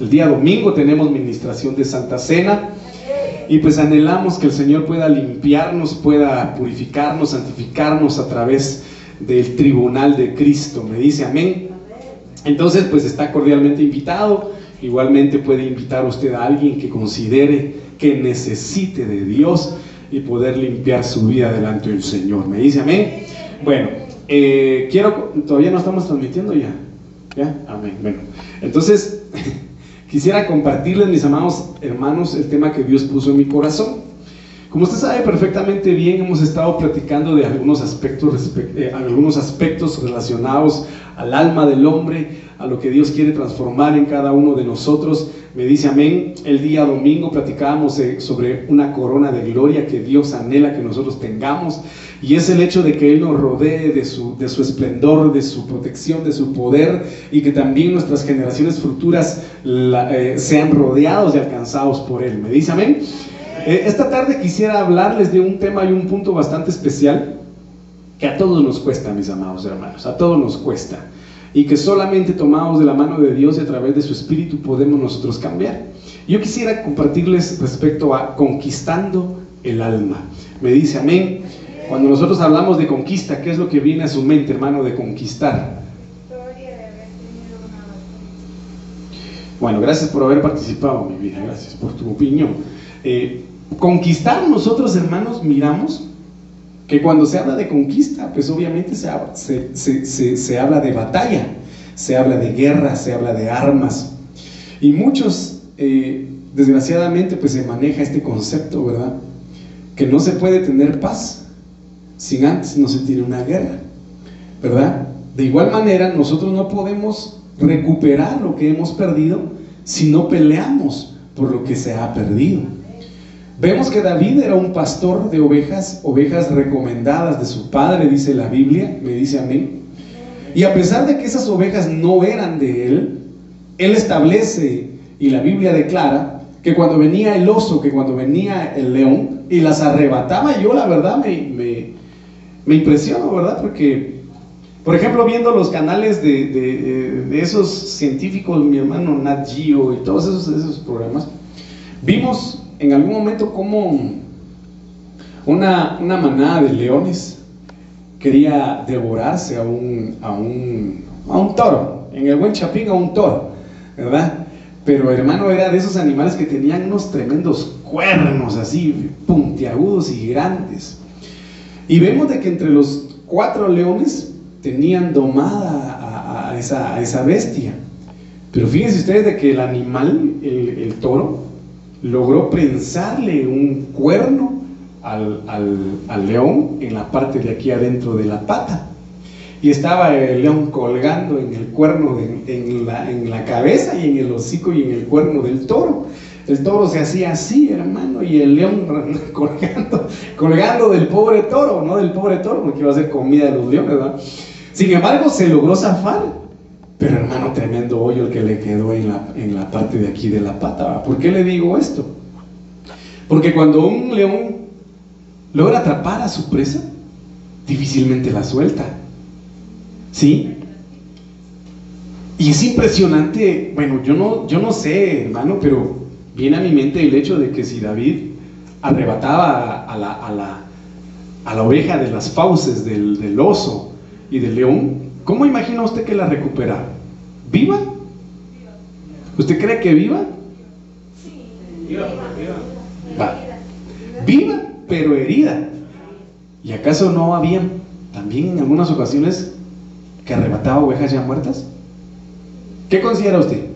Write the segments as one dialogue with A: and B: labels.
A: el día domingo tenemos ministración de Santa Cena y pues anhelamos que el Señor pueda limpiarnos, pueda purificarnos, santificarnos a través del tribunal de Cristo. Me dice amén. Entonces pues está cordialmente invitado. Igualmente puede invitar usted a alguien que considere que necesite de Dios y poder limpiar su vida delante del Señor. ¿Me dice amén? Bueno, eh, quiero, todavía no estamos transmitiendo ya. ¿Ya? Amén. Bueno, entonces quisiera compartirles, mis amados hermanos, el tema que Dios puso en mi corazón. Como usted sabe perfectamente bien, hemos estado platicando de algunos aspectos, eh, algunos aspectos relacionados al alma del hombre, a lo que Dios quiere transformar en cada uno de nosotros. Me dice amén. El día domingo platicábamos eh, sobre una corona de gloria que Dios anhela que nosotros tengamos. Y es el hecho de que Él nos rodee de su, de su esplendor, de su protección, de su poder y que también nuestras generaciones futuras eh, sean rodeados y alcanzados por Él. ¿Me dice amén? Eh, esta tarde quisiera hablarles de un tema y un punto bastante especial a todos nos cuesta, mis amados hermanos, a todos nos cuesta y que solamente tomados de la mano de Dios y a través de su Espíritu podemos nosotros cambiar. Yo quisiera compartirles respecto a conquistando el alma. Me dice amén. Cuando nosotros hablamos de conquista, ¿qué es lo que viene a su mente, hermano, de conquistar? Bueno, gracias por haber participado, mi vida, gracias por tu opinión. Eh, conquistar nosotros, hermanos, miramos que cuando se habla de conquista, pues obviamente se, habla de batalla, se habla de guerra, se habla de armas. Y muchos, eh, desgraciadamente, pues se maneja este concepto, ¿verdad? Que no se puede tener paz sin antes no se tiene una guerra, ¿verdad? De igual manera, nosotros no podemos recuperar lo que hemos perdido si no peleamos por lo que se ha perdido. Vemos que David era un pastor de ovejas, ovejas recomendadas de su padre, dice la Biblia, me dice a mí. Y a pesar de que esas ovejas no eran de él, él establece y la Biblia declara que cuando venía el oso, que cuando venía el león y las arrebataba, yo la verdad me, me, me impresiono, ¿verdad? Porque, por ejemplo, viendo los canales de, esos científicos, mi hermano Nat Geo y todos esos, esos programas, vimos en algún momento como una, manada de leones quería devorarse a un, a un, a un toro, en el buen chapín a un toro, ¿verdad? Pero hermano, era de esos animales que tenían unos tremendos cuernos así, puntiagudos y grandes. Y vemos de que entre los cuatro leones tenían domada a, esa, esa, bestia. Pero fíjense ustedes de que el animal, el toro, logró prensarle un cuerno al, al, león en la parte de aquí adentro de la pata. Y estaba el león colgando en el cuerno, en, la, en la cabeza y en el hocico y en el cuerno del toro. El toro se hacía así, hermano, y el león colgando, colgando del pobre toro, no del pobre toro, porque iba a ser comida de los leones, ¿verdad? Sin embargo, se logró zafar. Pero hermano, tremendo hoyo el que le quedó en la, en la parte de aquí de la pata. ¿Por qué le digo esto? Porque cuando un león logra atrapar a su presa, difícilmente la suelta. ¿Sí? Y es impresionante, bueno, yo no, yo no sé, hermano, pero viene a mi mente el hecho de que si David arrebataba a la, a la, a la oveja de las fauces del, del oso y del león, ¿Cómo imagina usted que la recupera? ¿Viva? ¿Usted cree que viva? Sí. Viva, viva. Viva, pero herida. ¿Y acaso no había también en algunas ocasiones que arrebataba ovejas ya muertas? ¿Qué considera usted?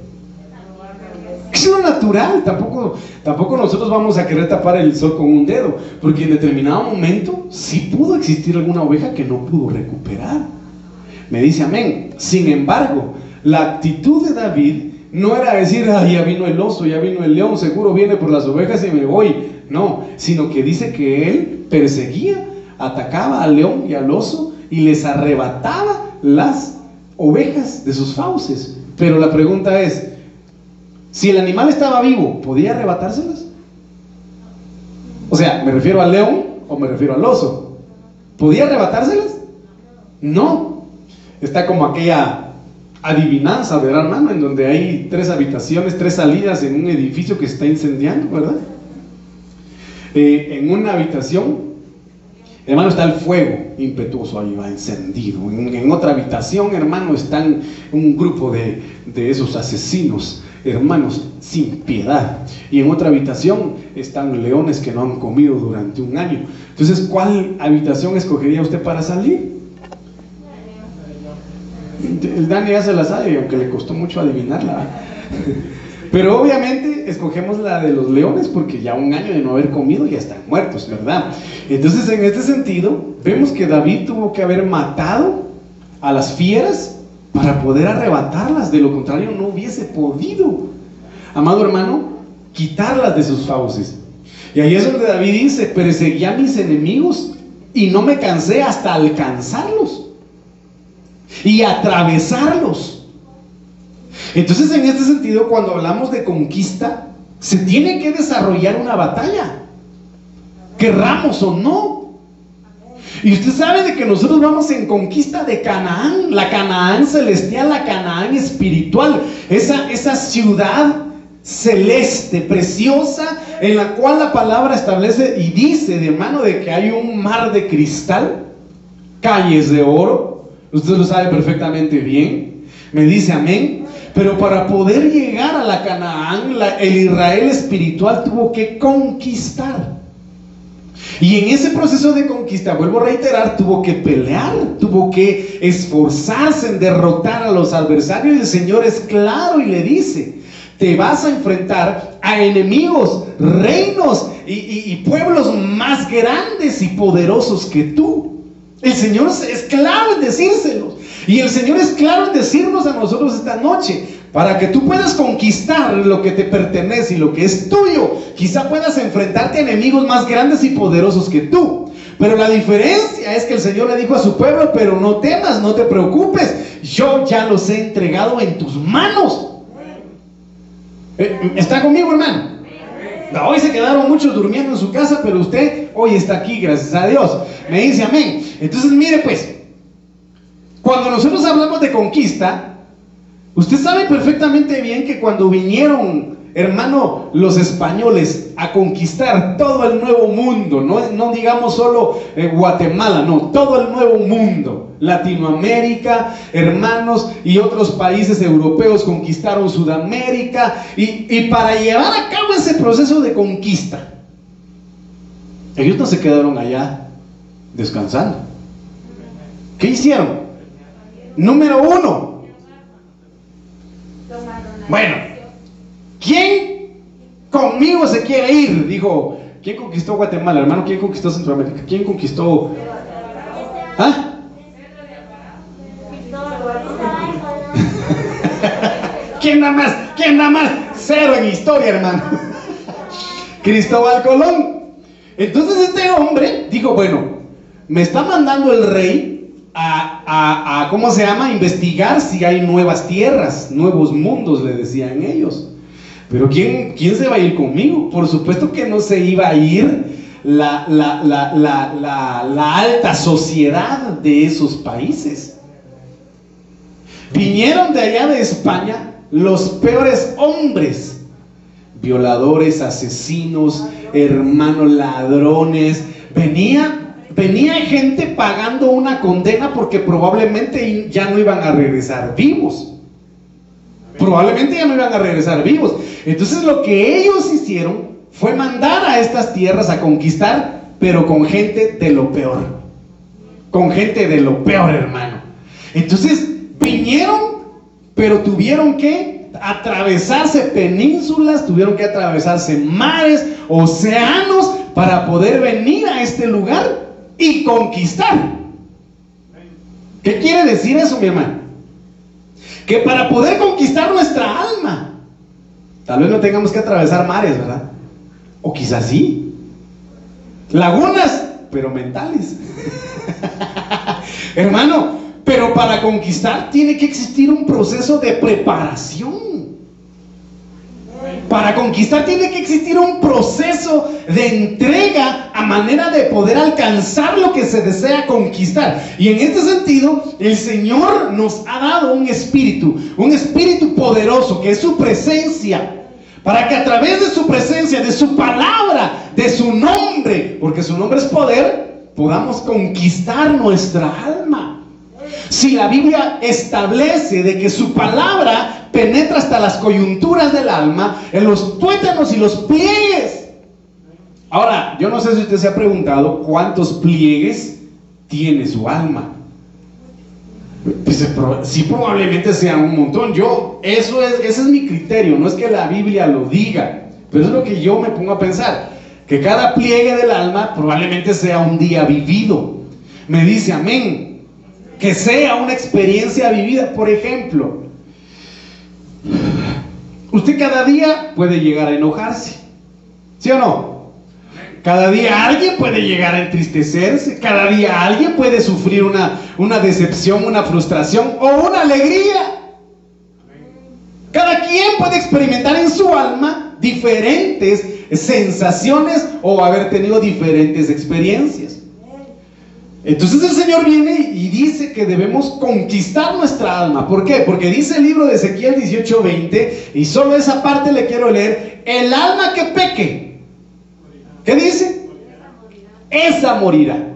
A: Es lo natural, tampoco, tampoco nosotros vamos a querer tapar el sol con un dedo, porque en determinado momento sí pudo existir alguna oveja que no pudo recuperar. Me dice amén. Sin embargo, la actitud de David no era decir, ah, ya vino el oso, ya vino el león, seguro viene por las ovejas y me voy. No, sino que dice que él perseguía, atacaba al león y al oso y les arrebataba las ovejas de sus fauces. Pero la pregunta es, si el animal estaba vivo, ¿podía arrebatárselas? O sea, ¿me refiero al león o me refiero al oso? ¿Podía arrebatárselas? No, está como aquella adivinanza, ¿verdad, hermano? En donde hay tres habitaciones, tres salidas en un edificio que está incendiando, ¿verdad? Eh, en una habitación, hermano, está el fuego impetuoso ahí, va encendido. En, otra habitación, hermano, están un grupo de, de esos asesinos, hermanos, sin piedad. Y en otra habitación están leones que no han comido durante un año. Entonces, ¿cuál habitación escogería usted para salir? El Dani ya se la sabe, aunque le costó mucho adivinarla. Pero obviamente escogemos la de los leones porque ya un año de no haber comido ya están muertos, ¿verdad? Entonces en este sentido vemos que David tuvo que haber matado a las fieras para poder arrebatarlas, de lo contrario no hubiese podido, amado hermano, quitarlas de sus fauces. Y ahí es donde David dice, perseguí a mis enemigos y no me cansé hasta alcanzarlos y atravesarlos. Entonces, en este sentido, cuando hablamos de conquista, se tiene que desarrollar una batalla, querramos o no. Y usted sabe de que nosotros vamos en conquista de Canaán, la Canaán celestial, la Canaán espiritual, esa, esa ciudad celeste, preciosa, en la cual la palabra establece y dice de mano de que hay un mar de cristal, calles de oro, Usted lo sabe perfectamente bien. Me dice amén. Pero para poder llegar a la Canaán, el Israel espiritual tuvo que conquistar. Y en ese proceso de conquista, vuelvo a reiterar, tuvo que pelear, tuvo que esforzarse en derrotar a los adversarios. Y el Señor es claro y le dice, te vas a enfrentar a enemigos, reinos y, y pueblos más grandes y poderosos que tú. El Señor es claro en decírselos. Y el Señor es claro en decirnos a nosotros esta noche, para que tú puedas conquistar lo que te pertenece y lo que es tuyo, quizá puedas enfrentarte a enemigos más grandes y poderosos que tú. Pero la diferencia es que el Señor le dijo a su pueblo, pero no temas, no te preocupes, yo ya los he entregado en tus manos. Eh, ¿Está conmigo, hermano? Hoy se quedaron muchos durmiendo en su casa, pero usted hoy está aquí, gracias a Dios. Me dice amén. Entonces, mire pues, cuando nosotros hablamos de conquista, usted sabe perfectamente bien que cuando vinieron, hermano, los españoles a conquistar todo el nuevo mundo, no, no digamos solo eh, Guatemala, no, todo el nuevo mundo. Latinoamérica, hermanos y otros países europeos conquistaron Sudamérica y, y, para llevar a cabo ese proceso de conquista, ellos no se quedaron allá descansando. ¿Qué hicieron? Número uno. Bueno, ¿quién conmigo se quiere ir? Dijo, ¿quién conquistó Guatemala, hermano? ¿Quién conquistó Centroamérica? ¿Quién conquistó? ¿Ah? ¿Quién da más? ¿Quién da más? Cero en historia, hermano. Cristóbal Colón. Entonces este hombre dijo, bueno, me está mandando el rey a, a, ¿cómo se llama? investigar si hay nuevas tierras, nuevos mundos, le decían ellos. Pero ¿quién, ¿quién se va a ir conmigo? Por supuesto que no se iba a ir la, la, la, la alta sociedad de esos países. Vinieron de allá de España los peores hombres, violadores, asesinos, hermanos ladrones, venía, venía gente pagando una condena porque probablemente ya no iban a regresar vivos. Probablemente ya no iban a regresar vivos. Entonces lo que ellos hicieron fue mandar a estas tierras a conquistar, pero con gente de lo peor. Con gente de lo peor, hermano. Entonces vinieron pero tuvieron que atravesarse penínsulas, tuvieron que atravesarse mares, océanos, para poder venir a este lugar y conquistar. ¿Qué quiere decir eso, mi hermano? Que para poder conquistar nuestra alma, tal vez no tengamos que atravesar mares, ¿verdad? O quizás sí. Lagunas, pero mentales. Hermano, pero para conquistar tiene que existir un proceso de preparación. Para conquistar tiene que existir un proceso de entrega a manera de poder alcanzar lo que se desea conquistar. Y en este sentido, el Señor nos ha dado un espíritu, un espíritu poderoso que es su presencia. Para que a través de su presencia, de su palabra, de su nombre, porque su nombre es poder, podamos conquistar nuestra alma. Si la Biblia establece de que su palabra penetra hasta las coyunturas del alma, en los tuétanos y los pliegues. Ahora, yo no sé si usted se ha preguntado cuántos pliegues tiene su alma. Pues, sí, probablemente sea un montón. Yo, eso es, ese es mi criterio, no es que la Biblia lo diga, pero es lo que yo me pongo a pensar. Que cada pliegue del alma probablemente sea un día vivido. Me dice amén que sea una experiencia vivida. Por ejemplo, usted cada día puede llegar a enojarse, ¿sí o no? Cada día alguien puede llegar a entristecerse, cada día alguien puede sufrir una, una decepción, una frustración o una alegría. Cada quien puede experimentar en su alma diferentes sensaciones o haber tenido diferentes experiencias. Entonces el Señor viene y dice que debemos conquistar nuestra alma. ¿Por qué? Porque dice el libro de Ezequiel 18:20, y solo esa parte le quiero leer, el alma que peque. ¿Qué dice? Esa morirá.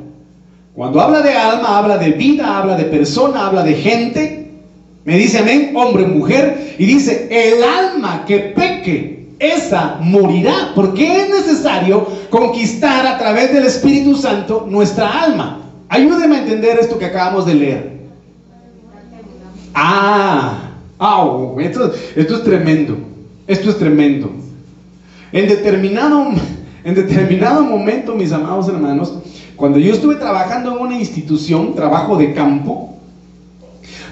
A: Cuando habla de alma, habla de vida, habla de persona, habla de gente. Me dice amén, hombre, mujer. Y dice, el alma que peque, esa morirá. Porque es necesario conquistar a través del Espíritu Santo nuestra alma. Ayúdeme a entender esto que acabamos de leer. Ah, oh, esto, esto es tremendo. Esto es tremendo. En determinado, en determinado momento, mis amados hermanos, cuando yo estuve trabajando en una institución, trabajo de campo,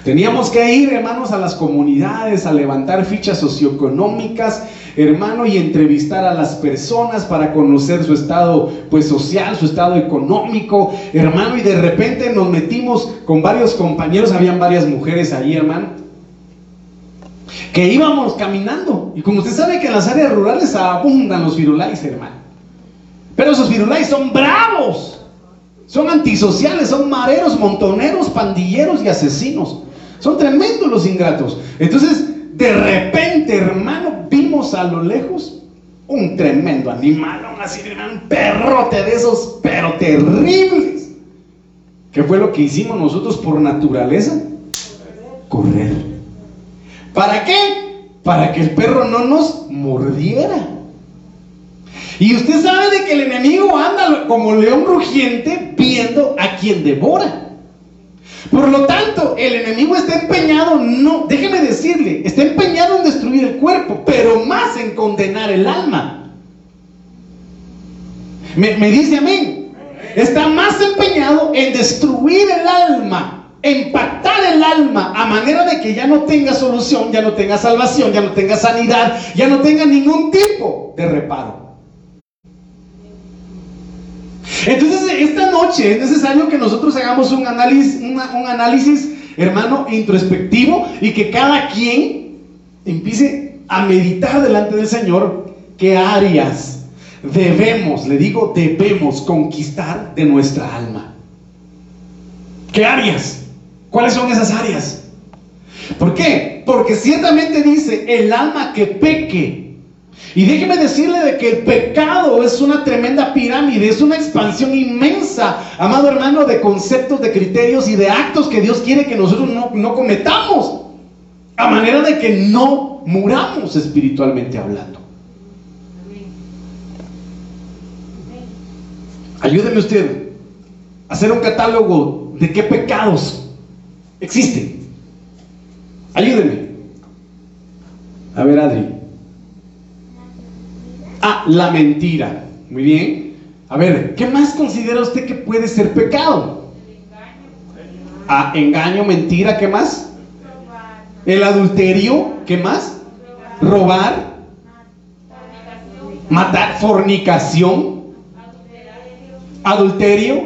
A: Teníamos que ir, hermanos, a las comunidades, a levantar fichas socioeconómicas, hermano, y entrevistar a las personas para conocer su estado, pues, social, su estado económico, hermano, y de repente nos metimos con varios compañeros, habían varias mujeres ahí, hermano, que íbamos caminando, y como usted sabe que en las áreas rurales abundan los virulais, hermano, pero esos virulais son bravos, son antisociales, son mareros, montoneros, pandilleros y asesinos. Son tremendos los ingratos. Entonces, de repente, hermano, a lo lejos un tremendo animal, un perrote de esos, pero terribles. ¿Qué fue lo que hicimos nosotros por naturaleza? Correr. ¿Para qué? Para que el perro no nos mordiera. Y usted sabe de que el enemigo anda como león rugiente viendo a quien devora. Por lo tanto, el enemigo está empeñado, no, déjeme decirle, está empeñado en destruir el cuerpo, pero más en condenar el alma. Me, me dice amén. Está más empeñado en destruir el alma, impactar el alma a manera de que ya no tenga solución, ya no tenga salvación, ya no tenga sanidad, ya no tenga ningún tipo de reparo. Entonces, esta noche es necesario que nosotros hagamos un análisis, un análisis, hermano, introspectivo y que cada quien empiece a meditar delante del Señor qué áreas debemos, le digo, debemos conquistar de nuestra alma. ¿Qué áreas? ¿Cuáles son esas áreas? ¿Por qué? Porque ciertamente dice, el alma que peque y déjeme decirle de que el pecado es una tremenda pirámide, es una expansión inmensa, amado hermano, de conceptos, de criterios y de actos que Dios quiere que nosotros no, no cometamos, a manera de que no muramos espiritualmente hablando. Ayúdeme usted a hacer un catálogo de qué pecados existen. Ayúdeme. A ver, Adri. Ah, la mentira. Muy bien. A ver, ¿qué más considera usted que puede ser pecado? Ah, engaño, mentira, ¿qué más? El adulterio, ¿qué más? Robar. Matar, fornicación. Adulterio.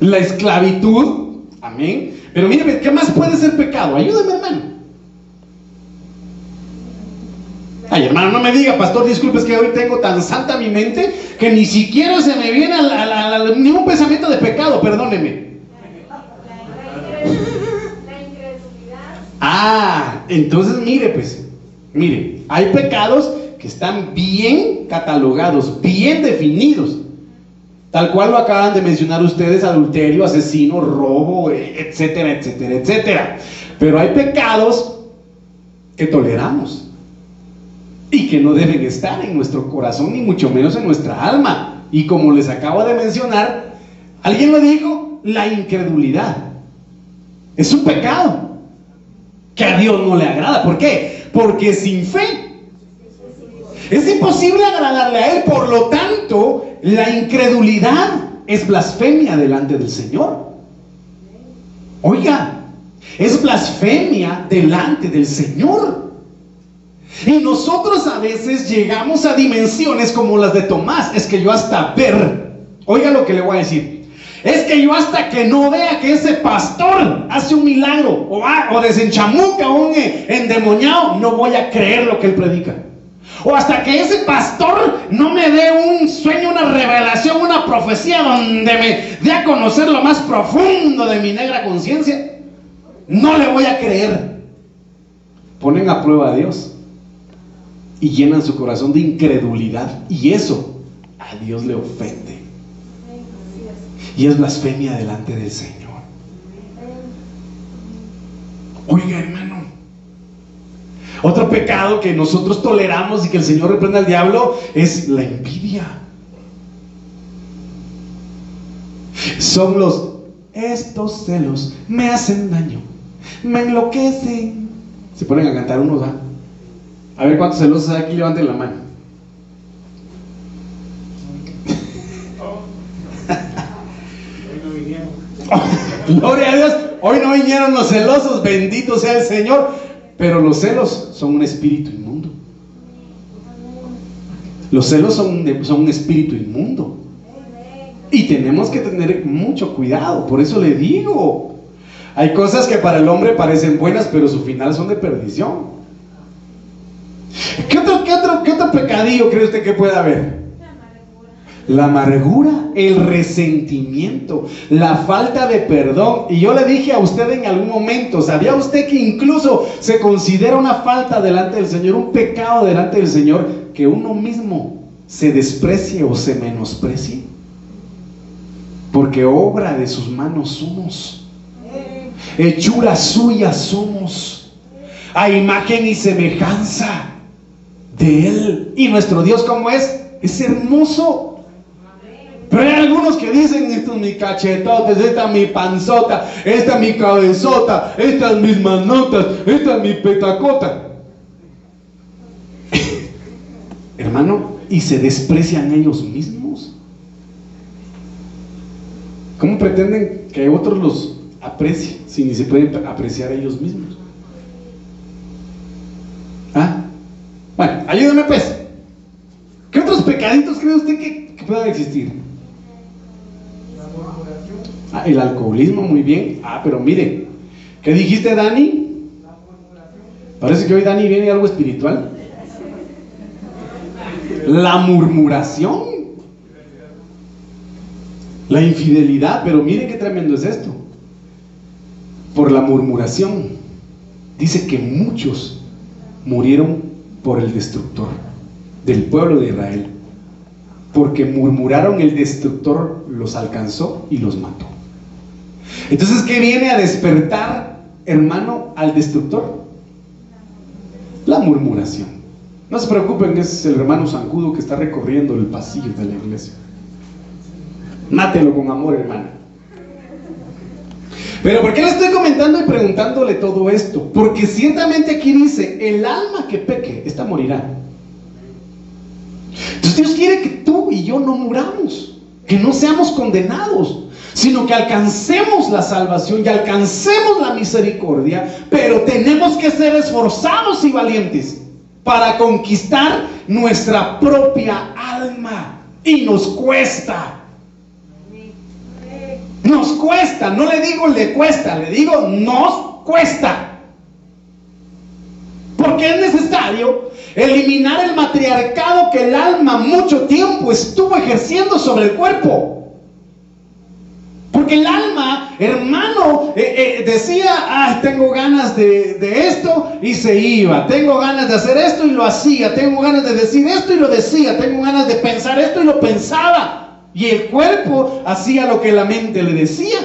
A: La esclavitud. Amén. Pero mire, ¿qué más puede ser pecado? Ayúdeme, hermano. Ay, hermano, no me diga, pastor, disculpe, es que hoy tengo tan santa mi mente que ni siquiera se me viene ningún pensamiento de pecado, perdóneme. Ah, entonces mire, pues, mire, hay pecados que están bien catalogados, bien definidos. Tal cual lo acaban de mencionar ustedes, adulterio, asesino, robo, etcétera, etcétera, etcétera. Pero hay pecados que toleramos y que no deben estar en nuestro corazón, ni mucho menos en nuestra alma. Y como les acabo de mencionar, alguien lo dijo, la incredulidad. Es un pecado que a Dios no le agrada. ¿Por qué? Porque sin fe es imposible agradarle a Él. Por lo tanto, la incredulidad es blasfemia delante del Señor. Oiga, es blasfemia delante del Señor. Y nosotros a veces llegamos a dimensiones como las de Tomás. Es que yo hasta ver, oiga lo que le voy a decir. Es que yo hasta que no vea que ese pastor hace un milagro o, o desenchamuca a un eh, endemoniado, no voy a creer lo que él predica. O hasta que ese pastor no me dé un sueño, una revelación, una profecía donde me dé a conocer lo más profundo de mi negra conciencia, no le voy a creer. Ponen a prueba a Dios y llenan su corazón de incredulidad. Y eso a Dios le ofende. Y es blasfemia delante del Señor. Oiga, hermano. Otro pecado que nosotros toleramos y que el Señor reprende al diablo es la envidia. Son los, estos celos me hacen daño, me enloquecen. Se ponen a cantar unos, ¿va? A ver cuántos celosos hay aquí, levanten la mano. Gloria a Dios, hoy no vinieron los celosos, bendito sea el Señor. Pero los celos son un espíritu inmundo. Los celos son, son un espíritu inmundo. Y tenemos que tener mucho cuidado. Por eso le digo, hay cosas que para el hombre parecen buenas, pero su final son de perdición. ¿Qué otro, qué otro, qué otro pecadillo cree usted que puede haber? la amargura, el resentimiento, la falta de perdón. Y yo le dije a usted en algún momento, ¿sabía usted que incluso se considera una falta delante del Señor, un pecado delante del Señor, que uno mismo se desprecie o se menosprecie? Porque obra de sus manos somos. Hechura suya somos. A imagen y semejanza de Él. Y nuestro Dios, como es? Es hermoso. Pero hay algunos que dicen, esto es mi cachetotes, esta es mi panzota, esta es mi cabezota, estas es mis manotas, esta es mi petacota. Hermano, y se desprecian ellos mismos. ¿Cómo pretenden que otros los aprecien si ni se pueden apreciar ellos mismos? ¿Ah? Bueno, ayúdame pues. ¿Qué otros pecaditos cree usted que, que puedan existir? Ah, el alcoholismo, muy bien. Ah, pero mire, ¿qué dijiste, Dani? Parece que hoy Dani viene algo espiritual. La murmuración. La infidelidad, pero mire qué tremendo es esto. Por la murmuración. Dice que muchos murieron por el destructor del pueblo de Israel. Porque murmuraron el destructor los alcanzó y los mató. Entonces, ¿qué viene a despertar, hermano, al destructor? La murmuración. No se preocupen, es el hermano Zancudo que está recorriendo el pasillo de la iglesia. Mátelo con amor, hermano. Pero ¿por qué le estoy comentando y preguntándole todo esto? Porque ciertamente aquí dice, el alma que peque, esta morirá. Entonces Dios quiere que tú y yo no muramos, que no seamos condenados sino que alcancemos la salvación y alcancemos la misericordia, pero tenemos que ser esforzados y valientes para conquistar nuestra propia alma. Y nos cuesta. Nos cuesta, no le digo le cuesta, le digo nos cuesta. Porque es necesario eliminar el matriarcado que el alma mucho tiempo estuvo ejerciendo sobre el cuerpo. Porque el alma, hermano, eh, eh, decía, ah, tengo ganas de, de, esto y se iba. Tengo ganas de hacer esto y lo hacía. Tengo ganas de decir esto y lo decía. Tengo ganas de pensar esto y lo pensaba. Y el cuerpo hacía lo que la mente le decía.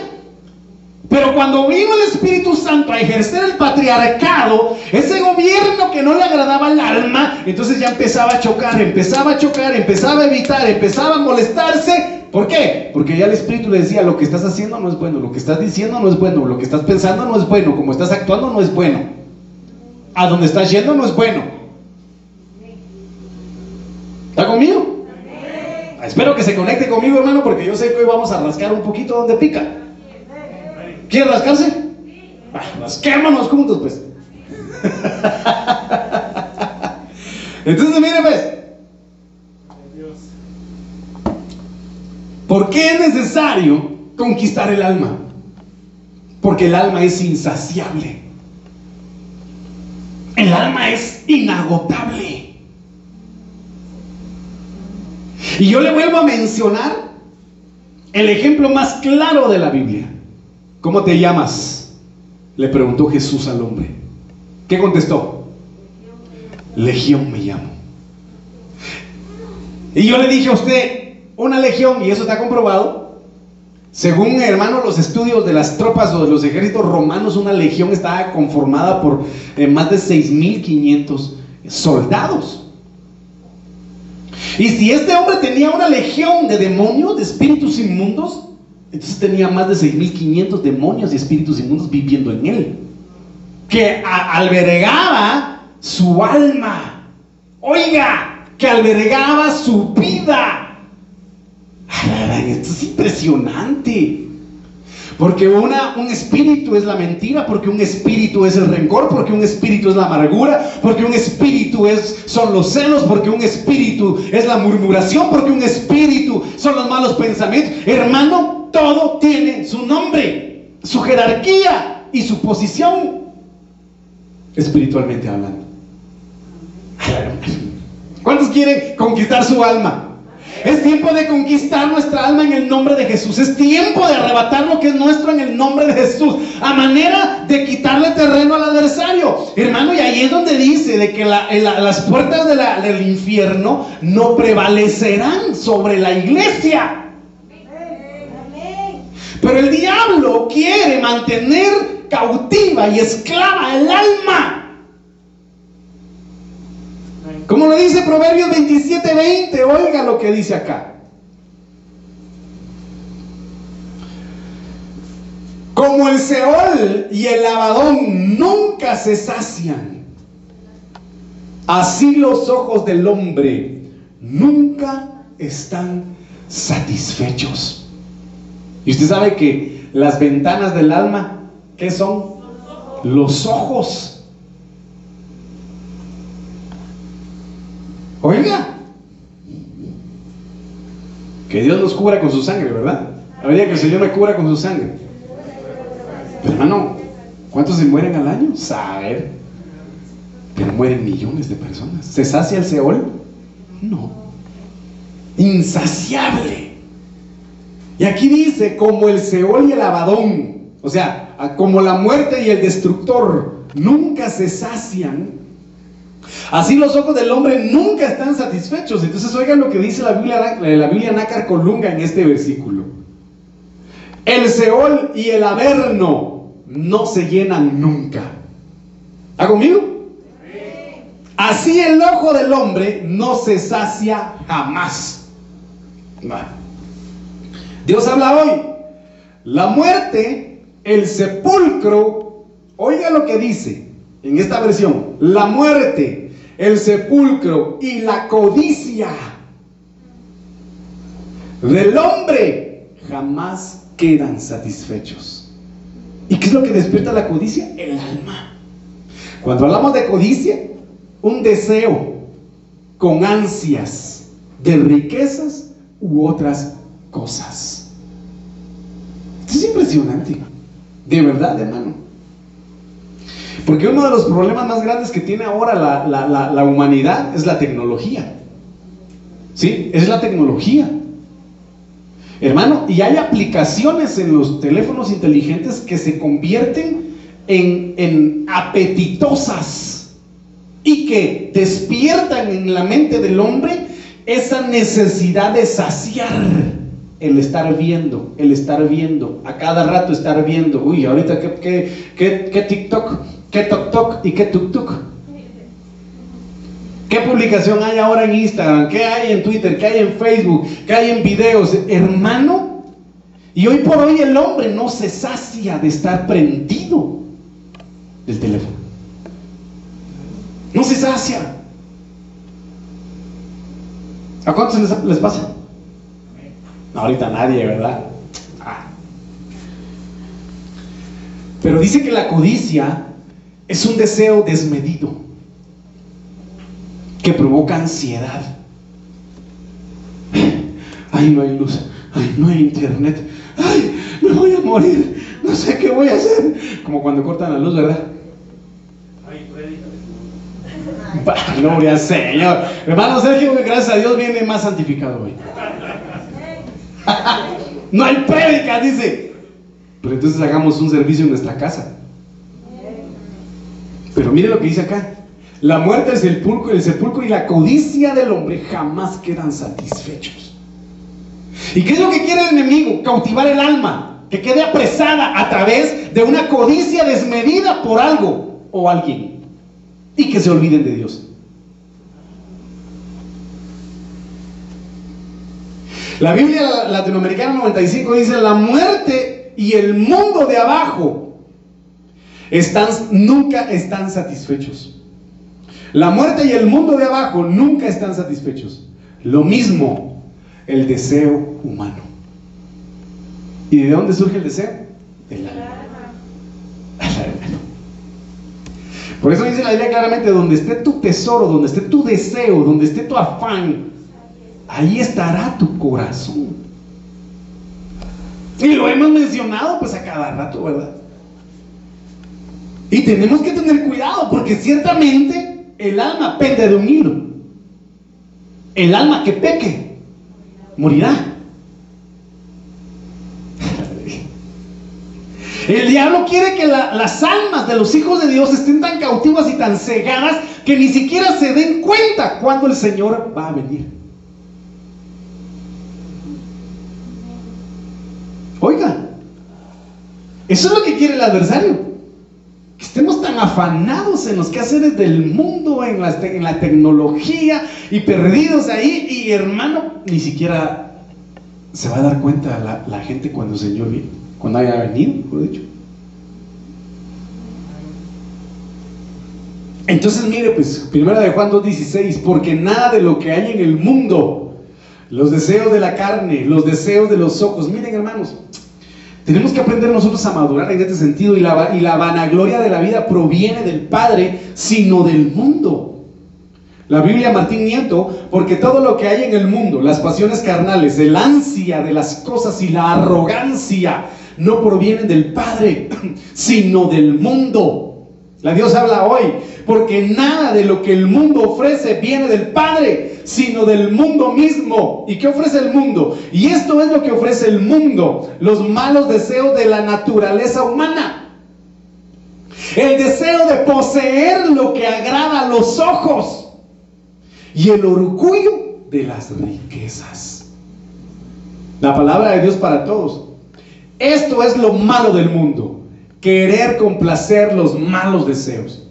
A: Pero cuando vino el Espíritu Santo a ejercer el patriarcado, ese gobierno que no le agradaba al alma, entonces ya empezaba a chocar, empezaba a chocar, empezaba a evitar, empezaba a molestarse. ¿Por qué? Porque ya el Espíritu le decía, lo que estás haciendo no es bueno, lo que estás diciendo no es bueno, lo que estás pensando no es bueno, como estás actuando no es bueno, a donde estás yendo no es bueno. ¿Está conmigo? Espero que se conecte conmigo, hermano, porque yo sé que hoy vamos a rascar un poquito donde pica. ¿Quieren rascarse? Ah, rasquémonos juntos, pues. Entonces, mire, pues. ¿Por qué es necesario conquistar el alma? Porque el alma es insaciable. El alma es inagotable. Y yo le vuelvo a mencionar el ejemplo más claro de la Biblia. ¿Cómo te llamas? Le preguntó Jesús al hombre. ¿Qué contestó? Legión me llamo. Y yo le dije a usted, una legión, y eso está comprobado, según hermano los estudios de las tropas o de los ejércitos romanos, una legión estaba conformada por eh, más de 6.500 soldados. Y si este hombre tenía una legión de demonios, de espíritus inmundos, entonces tenía más de 6.500 demonios y espíritus inmundos viviendo en él, que albergaba su alma. Oiga, que albergaba su vida. Esto es impresionante. Porque un espíritu es la mentira, porque un espíritu es el rencor, porque un espíritu es la amargura, porque un espíritu es, son los celos, porque un espíritu es la murmuración, porque un espíritu son los malos pensamientos. Hermano, todo tiene su nombre, su jerarquía y su posición espiritualmente hablando. ¿Cuántos quieren conquistar su alma? Es tiempo de conquistar nuestra alma en el nombre de Jesús. Es tiempo de arrebatar lo que es nuestro en el nombre de Jesús. A manera de quitarle terreno al adversario. Hermano, y ahí es donde dice de que las puertas del infierno no prevalecerán sobre la iglesia. Pero el diablo quiere mantener cautiva y esclava el alma. Como lo dice Proverbios 27:20, oiga lo que dice acá. Como el Seol y el Abadón nunca se sacian, así los ojos del hombre nunca están satisfechos. Y usted sabe que las ventanas del alma, ¿qué son? Los ojos. Oiga, que Dios nos cubra con su sangre, ¿verdad? Habría que el Señor me cubra con su sangre. Pero hermano, ¿cuántos se mueren al año? Saber. Pero mueren millones de personas. ¿Se sacia el Seol? No. Insaciable. Y aquí dice, como el Seol y el Abadón, o sea, como la muerte y el destructor nunca se sacian, así los ojos del hombre nunca están satisfechos. Entonces oigan lo que dice la Biblia, la Biblia Nácar Colunga en este versículo. El Seol y el Averno no se llenan nunca. ¿Está conmigo? Así el ojo del hombre no se sacia jamás. Dios habla hoy. La muerte, el sepulcro, oiga lo que dice en esta versión. La muerte, el sepulcro y la codicia del hombre jamás quedan satisfechos. ¿Y qué es lo que despierta la codicia? El alma. Cuando hablamos de codicia, un deseo con ansias de riquezas u otras cosas. Esto es impresionante. De verdad, hermano. Porque uno de los problemas más grandes que tiene ahora la, humanidad es la tecnología. ¿Sí? Es la tecnología. Hermano, y hay aplicaciones en los teléfonos inteligentes que se convierten en, en apetitosas y que despiertan en la mente del hombre esa necesidad de saciar el estar viendo, el estar viendo, a cada rato estar viendo. Uy, ahorita qué, qué, qué, TikTok, qué TokTok y qué TukTuk. ¿Qué publicación hay ahora en Instagram? ¿Qué hay en Twitter? ¿Qué hay en Facebook? ¿Qué hay en videos? Hermano, y hoy por hoy el hombre no se sacia de estar prendido del teléfono. No se sacia. ¿A cuántos les, pasa? ahorita nadie, ¿verdad? Ah. Pero dice que la codicia es un deseo desmedido que provoca ansiedad. Ay, no hay luz. Ay, no hay internet. Ay, me voy a morir. No sé qué voy a hacer. Como cuando cortan la luz, ¿verdad? Gloria al Señor. Hermano Sergio, gracias a Dios viene más santificado hoy. no hay prédica, dice. Pero entonces hagamos un servicio en nuestra casa. Pero mire lo que dice acá. La muerte, el sepulcro, el sepulcro y la codicia del hombre jamás quedan satisfechos. ¿Y qué es lo que quiere el enemigo? Cautivar el alma, que quede apresada a través de una codicia desmedida por algo o alguien. Y que se olviden de Dios. La Biblia latinoamericana 95 dice, la muerte y el mundo de abajo están, nunca están satisfechos. La muerte y el mundo de abajo nunca están satisfechos. Lo mismo el deseo humano. ¿Y de dónde surge el deseo? Del alma. Por eso dice la Biblia claramente, donde esté tu tesoro, donde esté tu deseo, donde esté tu afán, ahí estará tu corazón. Y lo hemos mencionado pues a cada rato, ¿verdad? Y tenemos que tener cuidado porque ciertamente el alma pende de un hilo. El alma que peque morirá. El diablo quiere que las almas de los hijos de Dios estén tan cautivas y tan cegadas que ni siquiera se den cuenta cuando el Señor va a venir. Oiga, eso es lo que quiere el adversario. Que estemos tan afanados en los quehaceres del mundo, en la, tecnología y perdidos ahí. Y hermano, ni siquiera se va a dar cuenta la, la gente cuando el Señor viene, cuando haya venido, por dicho. Entonces, mire, pues, primera de Juan 2.16, porque nada de lo que hay en el mundo los deseos de la carne, los deseos de los ojos. Miren hermanos, tenemos que aprender nosotros a madurar en este sentido y la, y la vanagloria de la vida proviene del Padre, sino del mundo. La Biblia Martín Nieto, porque todo lo que hay en el mundo, las pasiones carnales, el ansia de las cosas y la arrogancia, no provienen del Padre, sino del mundo. La Dios habla hoy, porque nada de lo que el mundo ofrece viene del Padre, sino del mundo mismo. ¿Y qué ofrece el mundo? Y esto es lo que ofrece el mundo, los malos deseos de la naturaleza humana. El deseo de poseer lo que agrada a los ojos y el orgullo de las riquezas. La palabra de Dios para todos. Esto es lo malo del mundo, querer complacer los malos deseos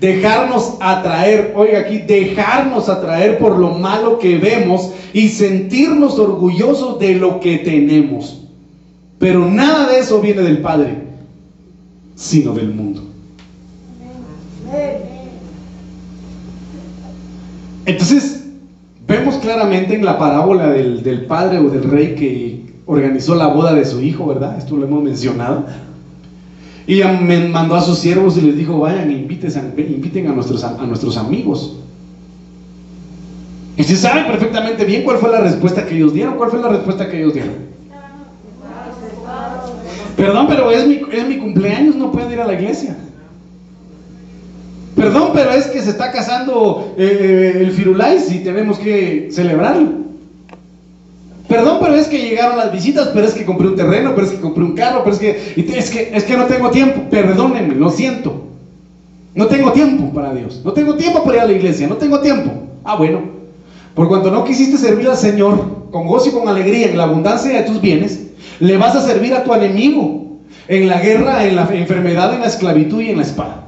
A: dejarnos atraer, oiga aquí, dejarnos atraer por lo malo que vemos y sentirnos orgullosos de lo que tenemos. Pero nada de eso viene del Padre, sino del mundo. Entonces, vemos claramente en la parábola del, del padre o del rey que organizó la boda de su hijo, ¿verdad? Esto lo hemos mencionado y me mandó a sus siervos y les dijo, vayan, inviten a nuestros, a nuestros amigos. Y si saben perfectamente bien cuál fue la respuesta que ellos dieron, cuál fue la respuesta que ellos dieron. Perdón, pero es mi, es mi cumpleaños, no pueden ir a la iglesia. Perdón, pero es que se está casando eh, el Firulais y tenemos que celebrarlo. Perdón, pero es que llegaron las visitas, pero es que compré un terreno, pero es que compré un carro, pero es que, es que, es que no tengo tiempo. Perdónenme, lo siento. No tengo tiempo para Dios. No tengo tiempo para ir a la iglesia. No tengo tiempo. Ah, bueno. Por cuanto no quisiste servir al Señor con gozo y con alegría en la abundancia de tus bienes, le vas a servir a tu enemigo en la guerra, en la enfermedad, en la esclavitud y en la espada.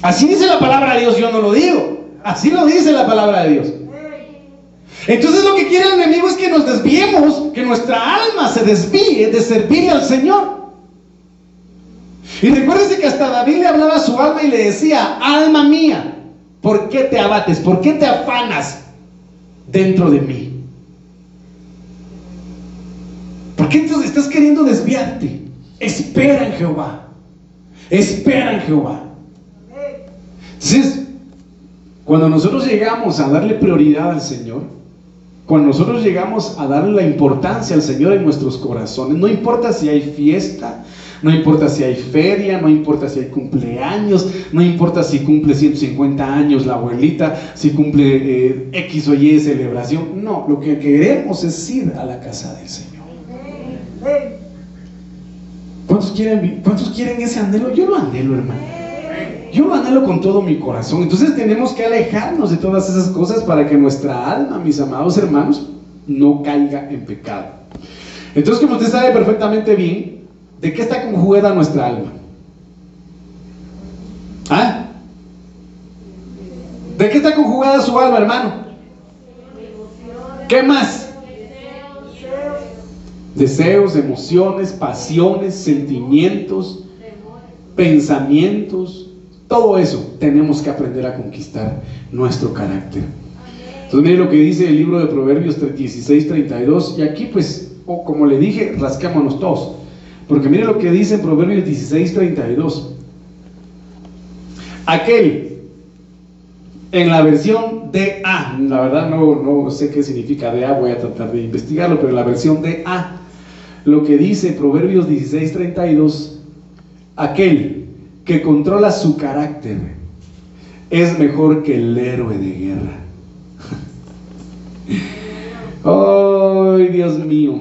A: Así dice la palabra de Dios, yo no lo digo. Así lo dice la palabra de Dios. Entonces lo que quiere el enemigo es que nos desviemos, que nuestra alma se desvíe de servir al Señor. Y recuérdense que hasta David le hablaba a su alma y le decía, alma mía, ¿por qué te abates? ¿Por qué te afanas dentro de mí? ¿Por qué entonces estás queriendo desviarte? Espera en Jehová. Espera en Jehová. Entonces, cuando nosotros llegamos a darle prioridad al Señor, cuando nosotros llegamos a darle la importancia al Señor en nuestros corazones, no importa si hay fiesta, no importa si hay feria, no importa si hay cumpleaños, no importa si cumple 150 años la abuelita, si cumple eh, X o Y celebración. No, lo que queremos es ir a la casa del Señor. ¿Cuántos quieren, ¿Cuántos quieren ese anhelo? Yo lo anhelo, hermano. Yo lo anhelo con todo mi corazón. Entonces tenemos que alejarnos de todas esas cosas para que nuestra alma, mis amados hermanos, no caiga en pecado. Entonces, como usted sabe perfectamente bien, ¿De qué está conjugada nuestra alma? ¿Ah? ¿De qué está conjugada su alma, hermano? ¿Qué más? Deseos, emociones, pasiones, sentimientos, pensamientos, todo eso tenemos que aprender a conquistar nuestro carácter. Entonces, mire lo que dice el libro de Proverbios 16, 32, y aquí pues, como le dije, rascámonos todos. Porque mire lo que dice en Proverbios 16, 32. Aquel, en la versión de A, la verdad no, no sé qué significa de A, voy a tratar de investigarlo, pero en la versión de A, lo que dice Proverbios 16, 32, aquel que controla su carácter es mejor que el héroe de guerra. ¡Ay, Dios mío!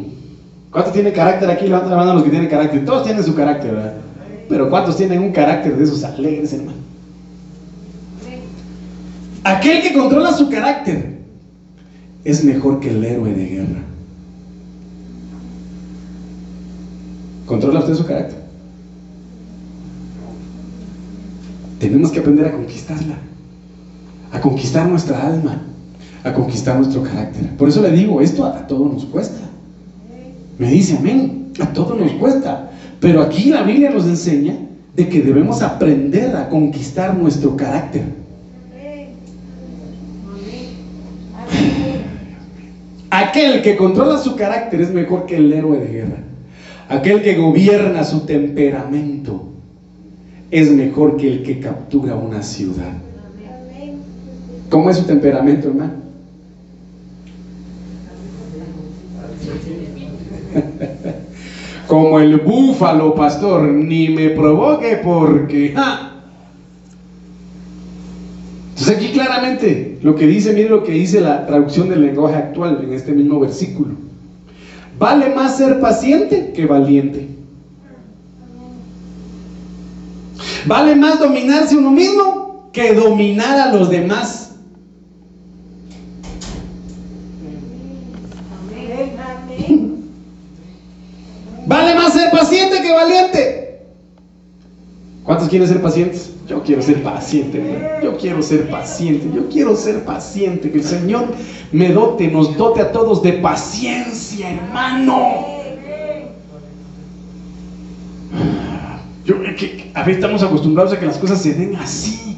A: ¿Cuántos tienen carácter aquí? Levanten la mano los que tienen carácter. Todos tienen su carácter, ¿verdad? Pero ¿cuántos tienen un carácter de esos alegres, hermano? Aquel que controla su carácter es mejor que el héroe de guerra. ¿Controla usted su carácter? Tenemos que aprender a conquistarla, a conquistar nuestra alma, a conquistar nuestro carácter. Por eso le digo, esto a todos nos cuesta. Me dice, amén, a todos nos cuesta. Pero aquí la Biblia nos enseña de que debemos aprender a conquistar nuestro carácter. Aquel que controla su carácter es mejor que el héroe de guerra. Aquel que gobierna su temperamento es mejor que el que captura una ciudad. ¿Cómo es su temperamento, hermano? Como el búfalo, pastor, ni me provoque porque... Entonces aquí claramente lo que dice, mire lo que dice la traducción del lenguaje actual en este mismo versículo. Vale más ser paciente que valiente. Vale más dominarse uno mismo que dominar a los demás. Vale más ser paciente que valiente. ¿Cuántos quieren ser pacientes? Yo quiero ser paciente, yo quiero ser paciente, yo quiero ser paciente, que el Señor me dote, nos dote a todos de paciencia, hermano. Yo, a ver, estamos acostumbrados a que las cosas se den así,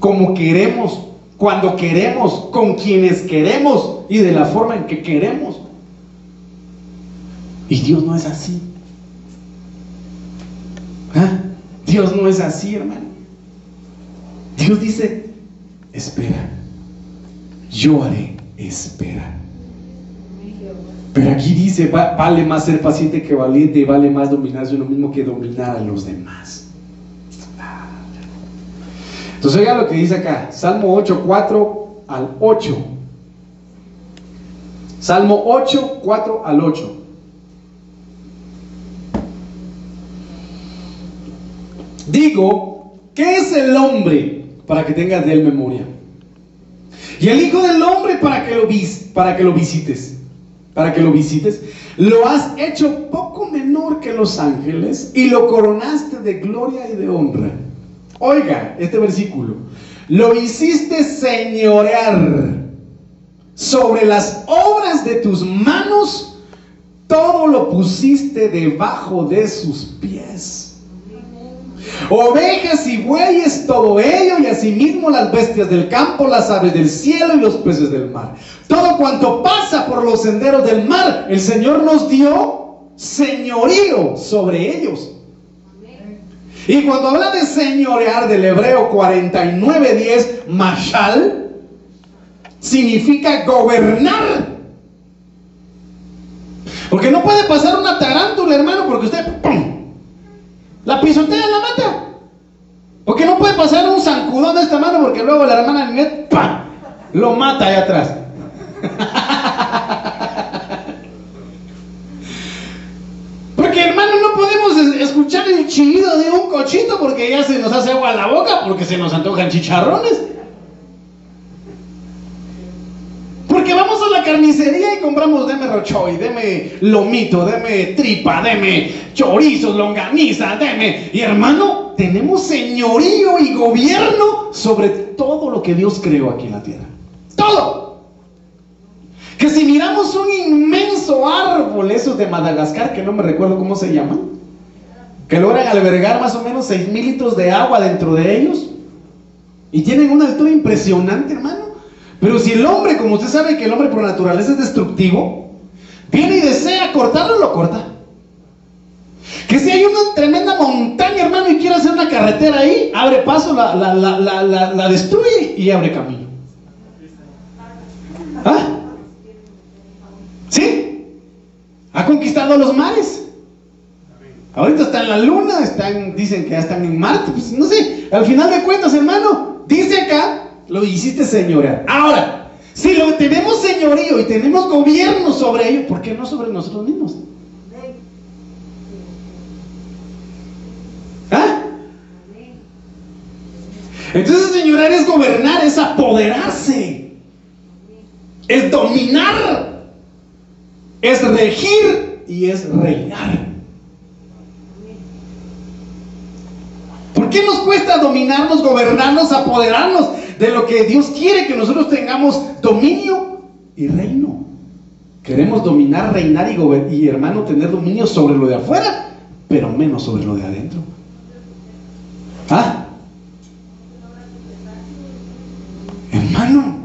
A: como queremos, cuando queremos, con quienes queremos y de la forma en que queremos. Y Dios no es así. ¿Ah? Dios no es así, hermano. Dios dice, espera, yo haré, espera. Pero aquí dice, vale más ser paciente que valiente, vale más dominarse uno mismo que dominar a los demás. Entonces oiga lo que dice acá, Salmo 8, 4 al 8. Salmo 8, 4 al 8. Digo, ¿qué es el hombre para que tengas de él memoria? Y el Hijo del Hombre para que lo, vis para que lo visites. Para que lo visites. Lo has hecho poco menor que los ángeles y lo coronaste de gloria y de honra. Oiga este versículo. Lo hiciste señorear sobre las obras de tus manos. Todo lo pusiste debajo de sus pies ovejas y bueyes, todo ello, y asimismo las bestias del campo, las aves del cielo y los peces del mar. Todo cuanto pasa por los senderos del mar, el Señor nos dio señorío sobre ellos. Y cuando habla de señorear del hebreo 49.10, mashal, significa gobernar. Porque no puede pasar una tarántula, hermano, porque usted. La pisotea la mata. Porque no puede pasar un zancudón de esta mano porque luego la hermana Ninet ¡pam! lo mata ahí atrás. Porque hermano, no podemos escuchar el chillido de un cochito porque ya se nos hace agua la boca porque se nos antojan chicharrones. Porque vamos a la carnicería y compramos deme rochoy, deme lomito, deme tripa, deme chorizos, longaniza, deme. Y hermano, tenemos señorío y gobierno sobre todo lo que Dios creó aquí en la tierra. Todo. Que si miramos un inmenso árbol, esos de Madagascar, que no me recuerdo cómo se llaman, que logran albergar más o menos 6 mil litros de agua dentro de ellos, y tienen una altura impresionante, hermano. Pero si el hombre, como usted sabe que el hombre por naturaleza es destructivo, viene y desea cortarlo, lo corta. Que si hay una tremenda montaña, hermano, y quiere hacer una carretera ahí, abre paso, la, la, destruye y abre camino. ¿Ah? ¿Sí? Ha conquistado los mares. Ahorita está en la luna, están, dicen que ya están en Marte. Pues no sé, al final de cuentas, hermano, dice acá lo hiciste señora. Ahora, si lo tenemos señorío y tenemos gobierno sobre ello, ¿por qué no sobre nosotros mismos? ¿Ah? Entonces, señorar es gobernar, es apoderarse, es dominar, es regir y es reinar. ¿Por qué nos cuesta dominarnos, gobernarnos, apoderarnos? De lo que Dios quiere que nosotros tengamos dominio y reino. Queremos dominar, reinar y, y hermano tener dominio sobre lo de afuera, pero menos sobre lo de adentro. ¿Ah? Hermano,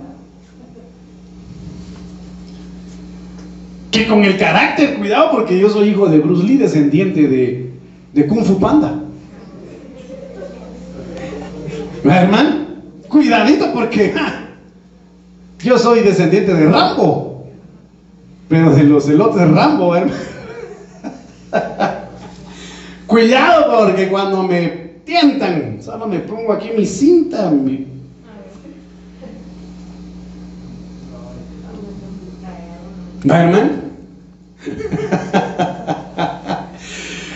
A: que con el carácter, cuidado porque yo soy hijo de Bruce Lee, descendiente de, de Kung Fu Panda. ¿Verdad, hermano? Cuidadito porque yo soy descendiente de Rambo, pero de los elotes Rambo, hermano. Cuidado porque cuando me tientan, solo me pongo aquí mi cinta. Mi... hermano?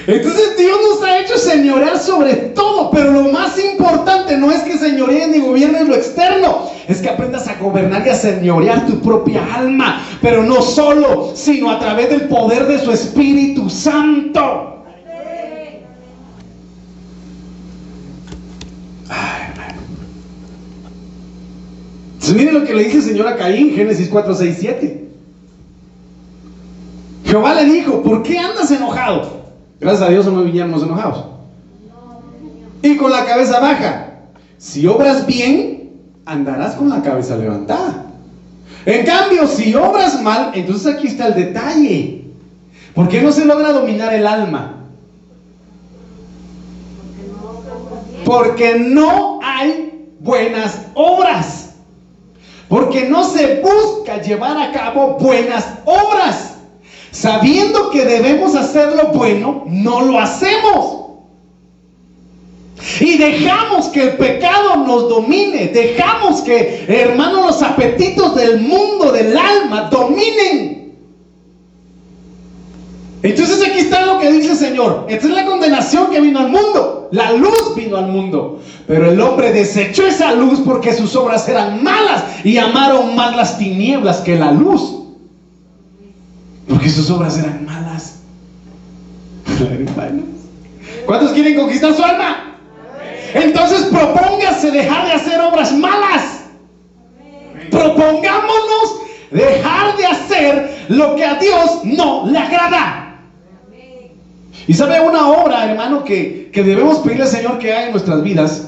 A: Entonces Dios nos ha hecho señorear sobre todo, pero lo más importante no es que señorees ni gobiernes lo externo, es que aprendas a gobernar y a señorear tu propia alma, pero no solo, sino a través del poder de su Espíritu Santo. Entonces, miren lo que le dice el Señor a Caín, Génesis 4, 6, 7. Jehová le dijo, ¿por qué andas enojado? Gracias a Dios no vinieron enojados. Y con la cabeza baja. Si obras bien, andarás con la cabeza levantada. En cambio, si obras mal, entonces aquí está el detalle. ¿Por qué no se logra dominar el alma? Porque no hay buenas obras. Porque no se busca llevar a cabo buenas obras. Sabiendo que debemos hacer lo bueno, no lo hacemos. Y dejamos que el pecado nos domine. Dejamos que, hermano, los apetitos del mundo, del alma, dominen. Entonces aquí está lo que dice el Señor. Esta es la condenación que vino al mundo. La luz vino al mundo. Pero el hombre desechó esa luz porque sus obras eran malas y amaron más las tinieblas que la luz. Porque sus obras eran malas. ¿Cuántos quieren conquistar su alma? Entonces propóngase dejar de hacer obras malas. Propongámonos dejar de hacer lo que a Dios no le agrada. Y sabe una obra, hermano, que, que debemos pedirle al Señor que haga en nuestras vidas,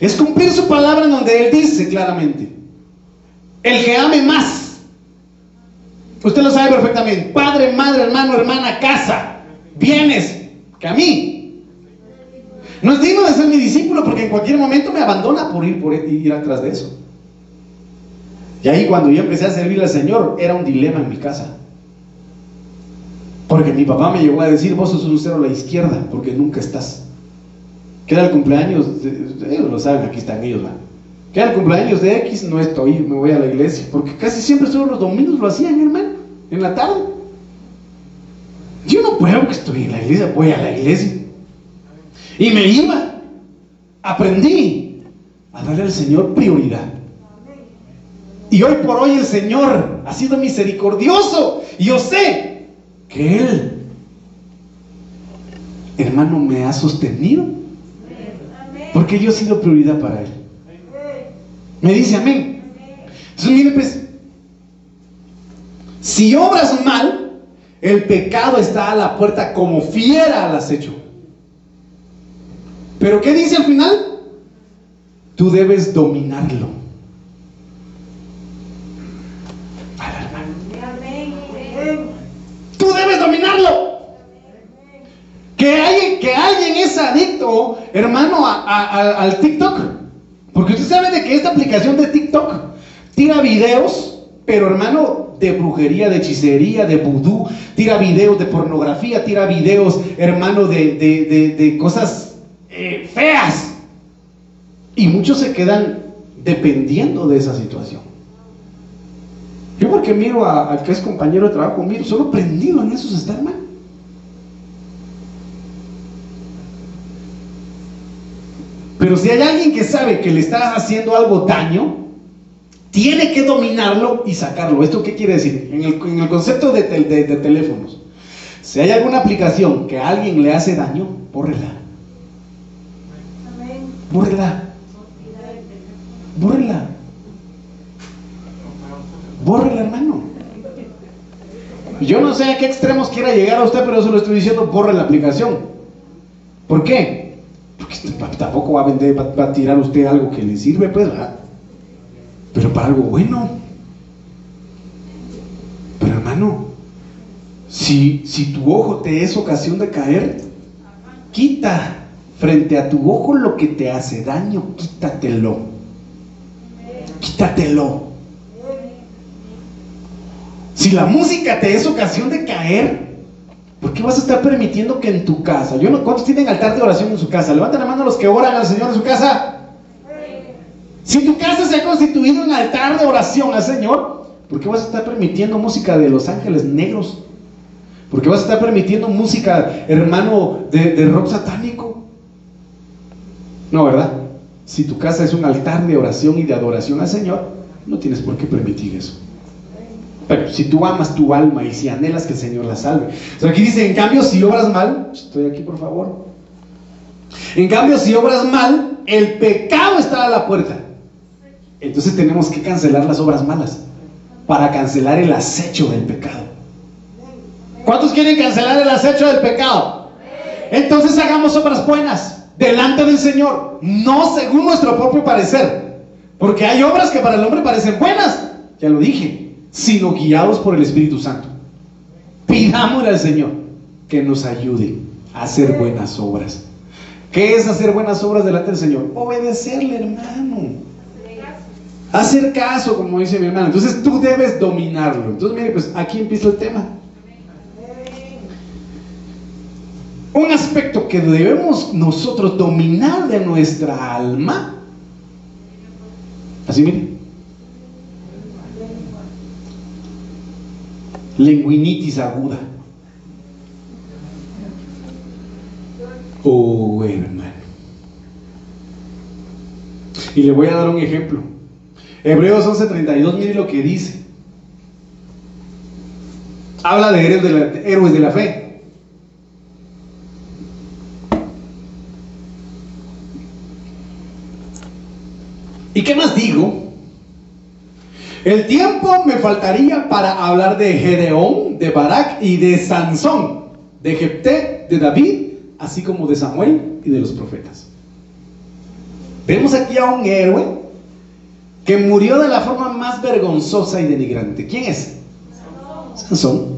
A: es cumplir su palabra en donde Él dice claramente, el que ame más, usted lo sabe perfectamente, padre, madre, hermano, hermana, casa, bienes, que a mí. No es digno de ser mi discípulo porque en cualquier momento me abandona por ir, por ir atrás de eso. Y ahí cuando yo empecé a servir al Señor, era un dilema en mi casa. Porque mi papá me llegó a decir, vos sos un cero a la izquierda, porque nunca estás. Que era el cumpleaños, ellos lo saben, aquí están ellos, Que era el cumpleaños de X, no estoy, me voy a la iglesia, porque casi siempre solo los domingos lo hacían, hermano, en la tarde. Yo no puedo que estoy en la iglesia, voy a la iglesia. Y me iba, aprendí a darle al Señor prioridad. Y hoy por hoy el Señor ha sido misericordioso. Y yo sé que Él, hermano, me ha sostenido. Porque yo he sido prioridad para Él. Me dice amén. Entonces, mire, pues, si obras mal, el pecado está a la puerta como fiera al acecho. Pero ¿qué dice al final? Tú debes dominarlo. Tú debes dominarlo. Que, hay, que alguien es adicto, hermano, al TikTok. Porque usted sabe de que esta aplicación de TikTok tira videos, pero hermano, de brujería, de hechicería, de vudú, tira videos de pornografía, tira videos, hermano, de, cosas eh, feas. Y muchos se quedan dependiendo de esa situación. Yo porque miro al que es compañero de trabajo, miro, solo prendido en esos está, hermano. Pero si hay alguien que sabe que le está haciendo algo daño, tiene que dominarlo y sacarlo. ¿Esto qué quiere decir? En el, concepto de, teléfonos, si hay alguna aplicación que a alguien le hace daño, bórrela. Bórrela. Bórrela. Bórrela, hermano. Yo no sé a qué extremos quiera llegar a usted, pero eso lo estoy diciendo, borre la aplicación. ¿Por qué? Porque tampoco va a vender, va, a tirar usted algo que le sirve, pues, ¿verdad? Pero para algo bueno. Pero hermano, si, si tu ojo te es ocasión de caer, quita frente a tu ojo lo que te hace daño, quítatelo. Quítatelo. Si la música te es ocasión de caer, ¿por qué vas a estar permitiendo que en tu casa, yo no, ¿cuántos tienen altar de oración en su casa? Levanten la mano los que oran al Señor en su casa. Si tu casa se ha constituido en altar de oración al Señor, ¿por qué vas a estar permitiendo música de los ángeles negros? ¿Por qué vas a estar permitiendo música, hermano, de, rock satánico? No, ¿verdad? Si tu casa es un altar de oración y de adoración al Señor, no tienes por qué permitir eso. Pero si tú amas tu alma y si anhelas que el Señor la salve. aquí dice, en cambio, si obras mal, estoy aquí por favor. En cambio, si obras mal, el pecado está a la puerta. Entonces tenemos que cancelar las obras malas para cancelar el acecho del pecado. ¿Cuántos quieren cancelar el acecho del pecado? Entonces hagamos obras buenas delante del Señor, no según nuestro propio parecer. Porque hay obras que para el hombre parecen buenas, ya lo dije sino guiados por el Espíritu Santo. Pidámosle al Señor que nos ayude a hacer buenas obras. ¿Qué es hacer buenas obras delante del Señor? Obedecerle, hermano. Hacer caso, como dice mi hermano. Entonces tú debes dominarlo. Entonces, mire, pues aquí empieza el tema. un aspecto que debemos nosotros dominar de nuestra alma, así miren, lenguinitis aguda. Oh, hermano. Y le voy a dar un ejemplo. Hebreos 11:32, mire lo que dice. Habla de héroes de la, héroes de la fe. ¿Y qué más digo? El tiempo me faltaría para hablar de Gedeón, de Barak y de Sansón, de Jepté, de David, así como de Samuel y de los profetas. Vemos aquí a un héroe que murió de la forma más vergonzosa y denigrante. ¿Quién es? Sansón.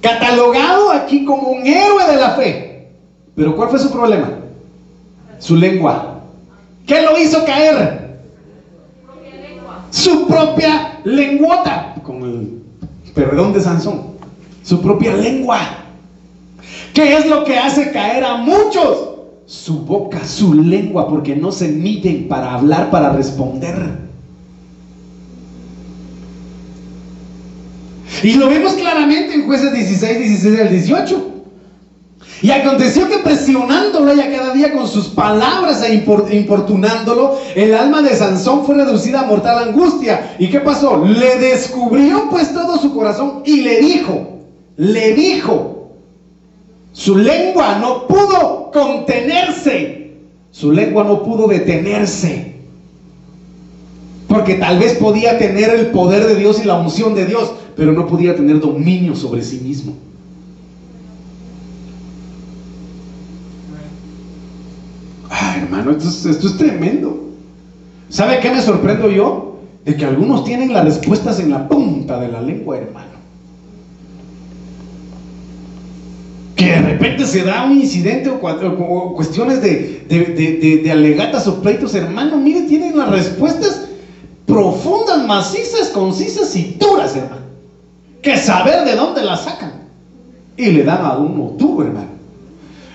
A: Catalogado aquí como un héroe de la fe. Pero ¿cuál fue su problema? Su lengua. ¿Qué lo hizo caer? su propia lenguota, con el perdón de Sansón, su propia lengua. ¿Qué es lo que hace caer a muchos? Su boca, su lengua, porque no se miden para hablar, para responder. Y lo vemos claramente en jueces 16, 16 al 18. Y aconteció que presionándolo ella cada día con sus palabras e importunándolo, el alma de Sansón fue reducida a mortal angustia. ¿Y qué pasó? Le descubrió pues todo su corazón y le dijo, le dijo, su lengua no pudo contenerse, su lengua no pudo detenerse. Porque tal vez podía tener el poder de Dios y la unción de Dios, pero no podía tener dominio sobre sí mismo. hermano, esto es, tremendo. ¿Sabe qué me sorprendo yo? De que algunos tienen las respuestas en la punta de la lengua, hermano. Que de repente se da un incidente o, cuestiones de, de, alegatas o pleitos, hermano, mire, tienen las respuestas profundas, macizas, concisas y duras, hermano. Que saber de dónde las sacan. Y le dan a uno tú, hermano.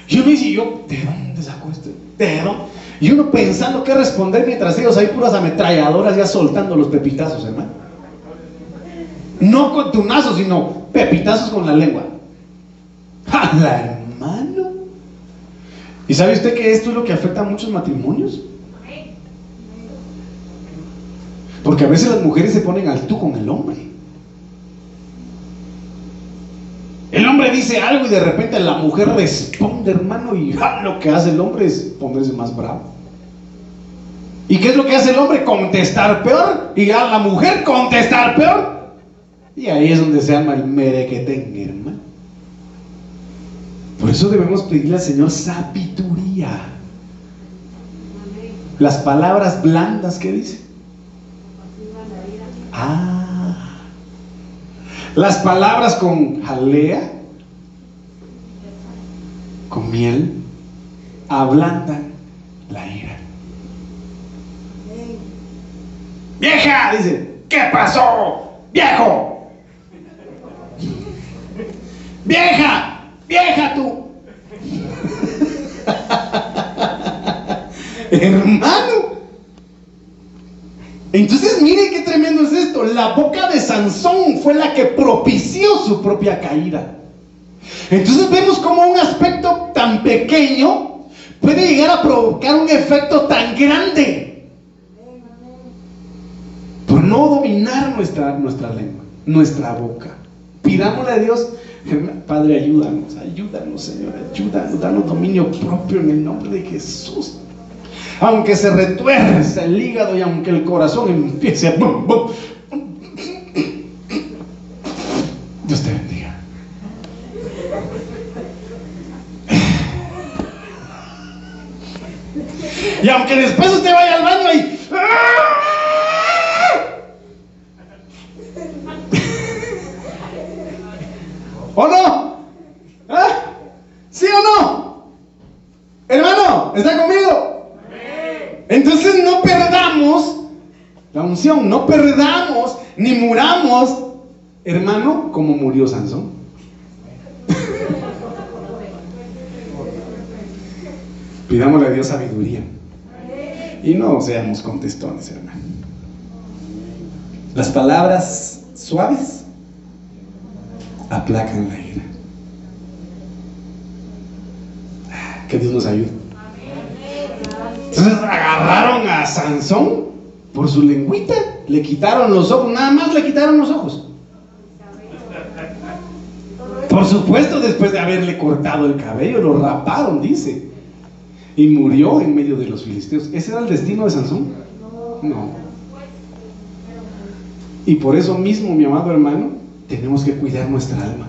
A: Yo me dice, yo, ¿de dónde saco esto? Y uno pensando qué responder mientras ellos hay puras ametralladoras ya soltando los pepitazos, hermano. No con tunazos, sino pepitazos con la lengua. ¡A la hermano! ¿Y sabe usted que esto es lo que afecta a muchos matrimonios? Porque a veces las mujeres se ponen al tú con el hombre. El hombre dice algo y de repente la mujer responde, hermano, y lo que hace el hombre es ponerse más bravo. ¿Y qué es lo que hace el hombre? Contestar peor. Y a la mujer contestar peor. Y ahí es donde se llama el merequetén, hermano. Eso debemos pedirle al Señor sabiduría. Las palabras blandas que dice. Ah las palabras con jalea, con miel, ablandan la ira. Vieja, dice, ¿qué pasó? Viejo. Vieja, vieja tú. Hermano, entonces, mire qué tremendo es esto. La boca de Sansón fue la que propició su propia caída. Entonces vemos como un aspecto tan pequeño puede llegar a provocar un efecto tan grande. Por no dominar nuestra, nuestra lengua, nuestra boca. Pidámosle a Dios, Padre, ayúdanos, ayúdanos, Señor, ayúdanos, danos dominio propio en el nombre de Jesús aunque se retuerce el hígado y aunque el corazón empiece a... Dios te bendiga. Y aunque después usted vaya al baño y... ¿O no? ¿Eh? ¿Sí o no? Hermano, ¿está conmigo? Entonces no perdamos la unción, no perdamos ni muramos, hermano, como murió Sansón. Pidámosle a Dios sabiduría. Y no seamos contestones, hermano. Las palabras suaves aplacan la ira. Que Dios nos ayude. Entonces agarraron a Sansón por su lengüita, le quitaron los ojos, nada más le quitaron los ojos. Por supuesto, después de haberle cortado el cabello, lo raparon, dice. Y murió en medio de los filisteos. ¿Ese era el destino de Sansón? No. Y por eso mismo, mi amado hermano, tenemos que cuidar nuestra alma.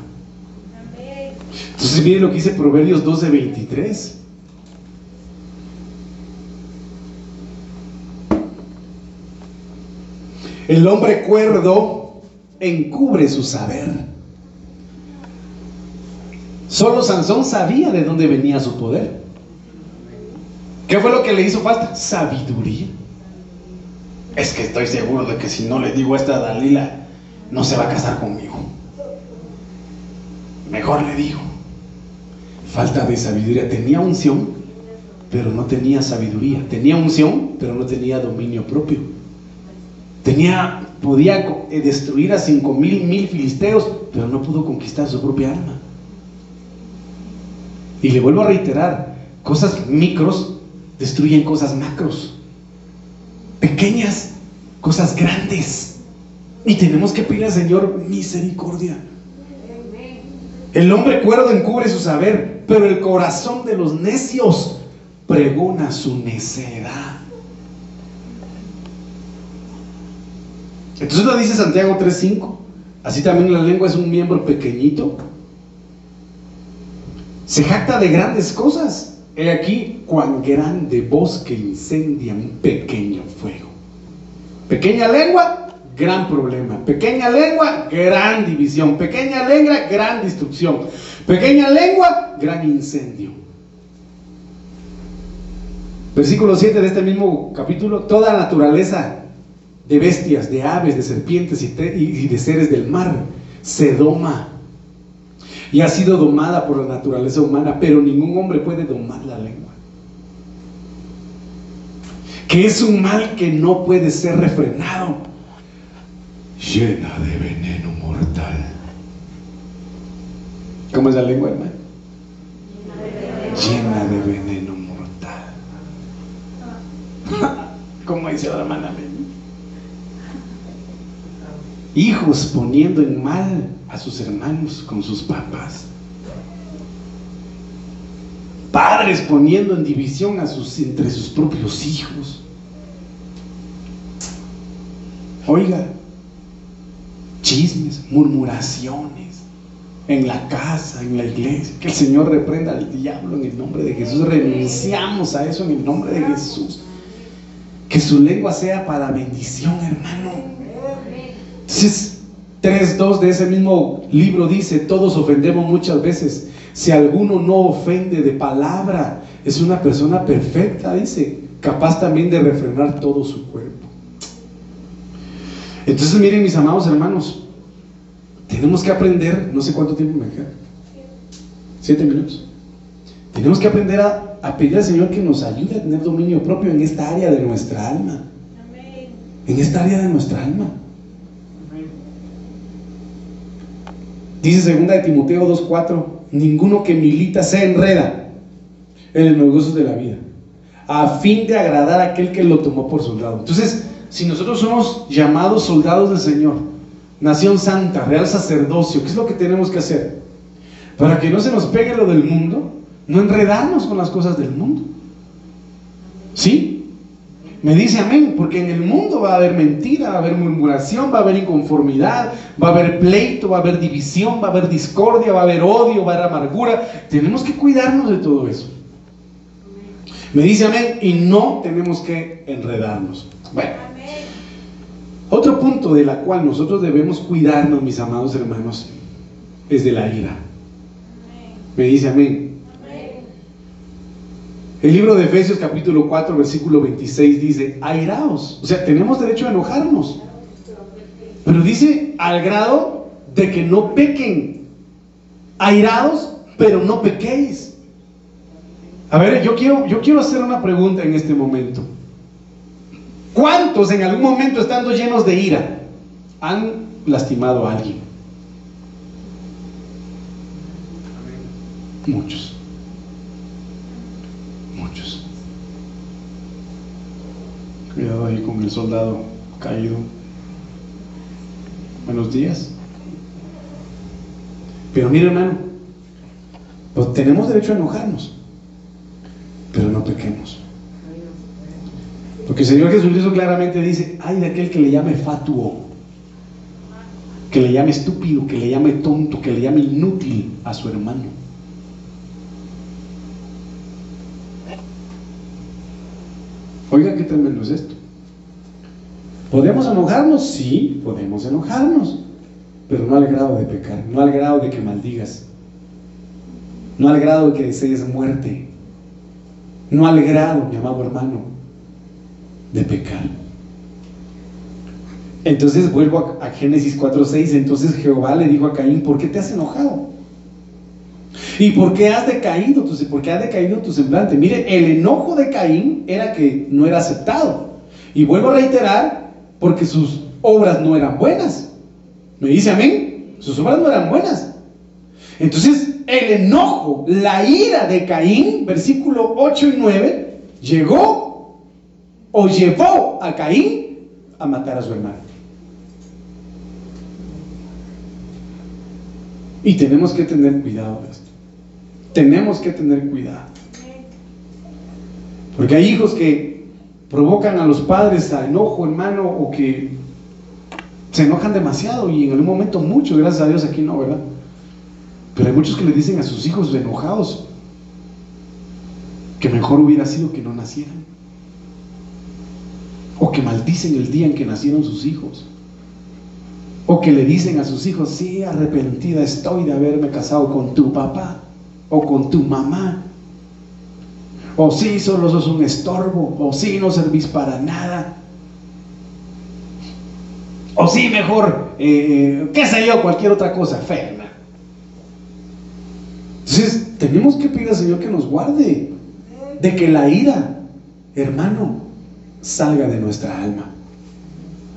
A: Entonces, mire lo que dice Proverbios 12:23. El hombre cuerdo encubre su saber. Solo Sansón sabía de dónde venía su poder. ¿Qué fue lo que le hizo falta? Sabiduría. Es que estoy seguro de que si no le digo a Dalila, no se va a casar conmigo. Mejor le digo. Falta de sabiduría. Tenía unción, pero no tenía sabiduría. Tenía unción, pero no tenía dominio propio. Tenía, podía eh, destruir a cinco mil, mil filisteos, pero no pudo conquistar su propia alma. Y le vuelvo a reiterar, cosas micros destruyen cosas macros. Pequeñas, cosas grandes. Y tenemos que pedir al Señor misericordia. El hombre cuerdo encubre su saber, pero el corazón de los necios pregona su necedad. Entonces lo dice Santiago 3.5. Así también la lengua es un miembro pequeñito. Se jacta de grandes cosas. He aquí cuán grande bosque incendia un pequeño fuego. Pequeña lengua, gran problema. Pequeña lengua, gran división. Pequeña lengua, gran destrucción. Pequeña lengua, gran incendio. Versículo 7 de este mismo capítulo, toda naturaleza de bestias, de aves, de serpientes y, de seres del mar se doma y ha sido domada por la naturaleza humana, pero ningún hombre puede domar la lengua. Que es un mal que no puede ser refrenado, llena de veneno mortal. ¿Cómo es la lengua, hermano? Llena de veneno mortal. ¿Cómo dice la hermana? hijos poniendo en mal a sus hermanos con sus papás. Padres poniendo en división a sus, entre sus propios hijos. Oiga, chismes, murmuraciones en la casa, en la iglesia. Que el Señor reprenda al diablo en el nombre de Jesús. Renunciamos a eso en el nombre de Jesús. Que su lengua sea para bendición, hermano. Entonces, 3.2 de ese mismo libro dice, todos ofendemos muchas veces. Si alguno no ofende de palabra, es una persona perfecta, dice, capaz también de refrenar todo su cuerpo. Entonces, miren mis amados hermanos, tenemos que aprender, no sé cuánto tiempo me queda, siete minutos. Tenemos que aprender a, a, pedir al Señor que nos ayude a tener dominio propio en esta área de nuestra alma. En esta área de nuestra alma. Dice segunda de Timoteo 2.4, ninguno que milita se enreda en el negocios de la vida, a fin de agradar a aquel que lo tomó por soldado. Entonces, si nosotros somos llamados soldados del Señor, nación santa, real sacerdocio, ¿qué es lo que tenemos que hacer? Para que no se nos pegue lo del mundo, no enredarnos con las cosas del mundo. ¿Sí? Me dice amén, porque en el mundo va a haber mentira, va a haber murmuración, va a haber inconformidad, va a haber pleito, va a haber división, va a haber discordia, va a haber odio, va a haber amargura. Tenemos que cuidarnos de todo eso. Me dice amén y no tenemos que enredarnos. Bueno, otro punto de la cual nosotros debemos cuidarnos, mis amados hermanos, es de la ira. Me dice amén. El libro de Efesios capítulo 4 versículo 26 dice, airaos, o sea, tenemos derecho a enojarnos, pero dice al grado de que no pequen, airados, pero no pequéis. A ver, yo quiero, yo quiero hacer una pregunta en este momento. ¿Cuántos en algún momento estando llenos de ira han lastimado a alguien? Muchos. Muchos. Cuidado ahí con el soldado caído. Buenos días. Pero mire hermano, pues tenemos derecho a enojarnos, pero no pequemos. Porque el Señor Jesucristo claramente dice, ay de aquel que le llame fatuo, que le llame estúpido, que le llame tonto, que le llame inútil a su hermano. Oiga, qué tremendo es esto. ¿Podemos enojarnos? Sí, podemos enojarnos, pero no al grado de pecar, no al grado de que maldigas, no al grado de que desees muerte, no al grado, mi amado hermano, de pecar. Entonces vuelvo a, Génesis 4:6, entonces Jehová le dijo a Caín, ¿por qué te has enojado? ¿Y por qué has decaído? Tu, ¿Por qué ha decaído tu semblante? Mire, el enojo de Caín era que no era aceptado. Y vuelvo a reiterar, porque sus obras no eran buenas. ¿Me dice amén? Sus obras no eran buenas. Entonces, el enojo, la ira de Caín, versículo 8 y 9, llegó o llevó a Caín a matar a su hermano. Y tenemos que tener cuidado de esto. Tenemos que tener cuidado. Porque hay hijos que provocan a los padres a enojo, hermano, o que se enojan demasiado y en algún momento mucho, gracias a Dios aquí no, ¿verdad? Pero hay muchos que le dicen a sus hijos enojados que mejor hubiera sido que no nacieran. O que maldicen el día en que nacieron sus hijos. O que le dicen a sus hijos, sí, arrepentida estoy de haberme casado con tu papá o con tu mamá. O sí, solo sos un estorbo. O sí, no servís para nada. O sí, mejor, eh, qué sé yo, cualquier otra cosa fea. Entonces, tenemos que pedir al Señor que nos guarde de que la ira, hermano, salga de nuestra alma.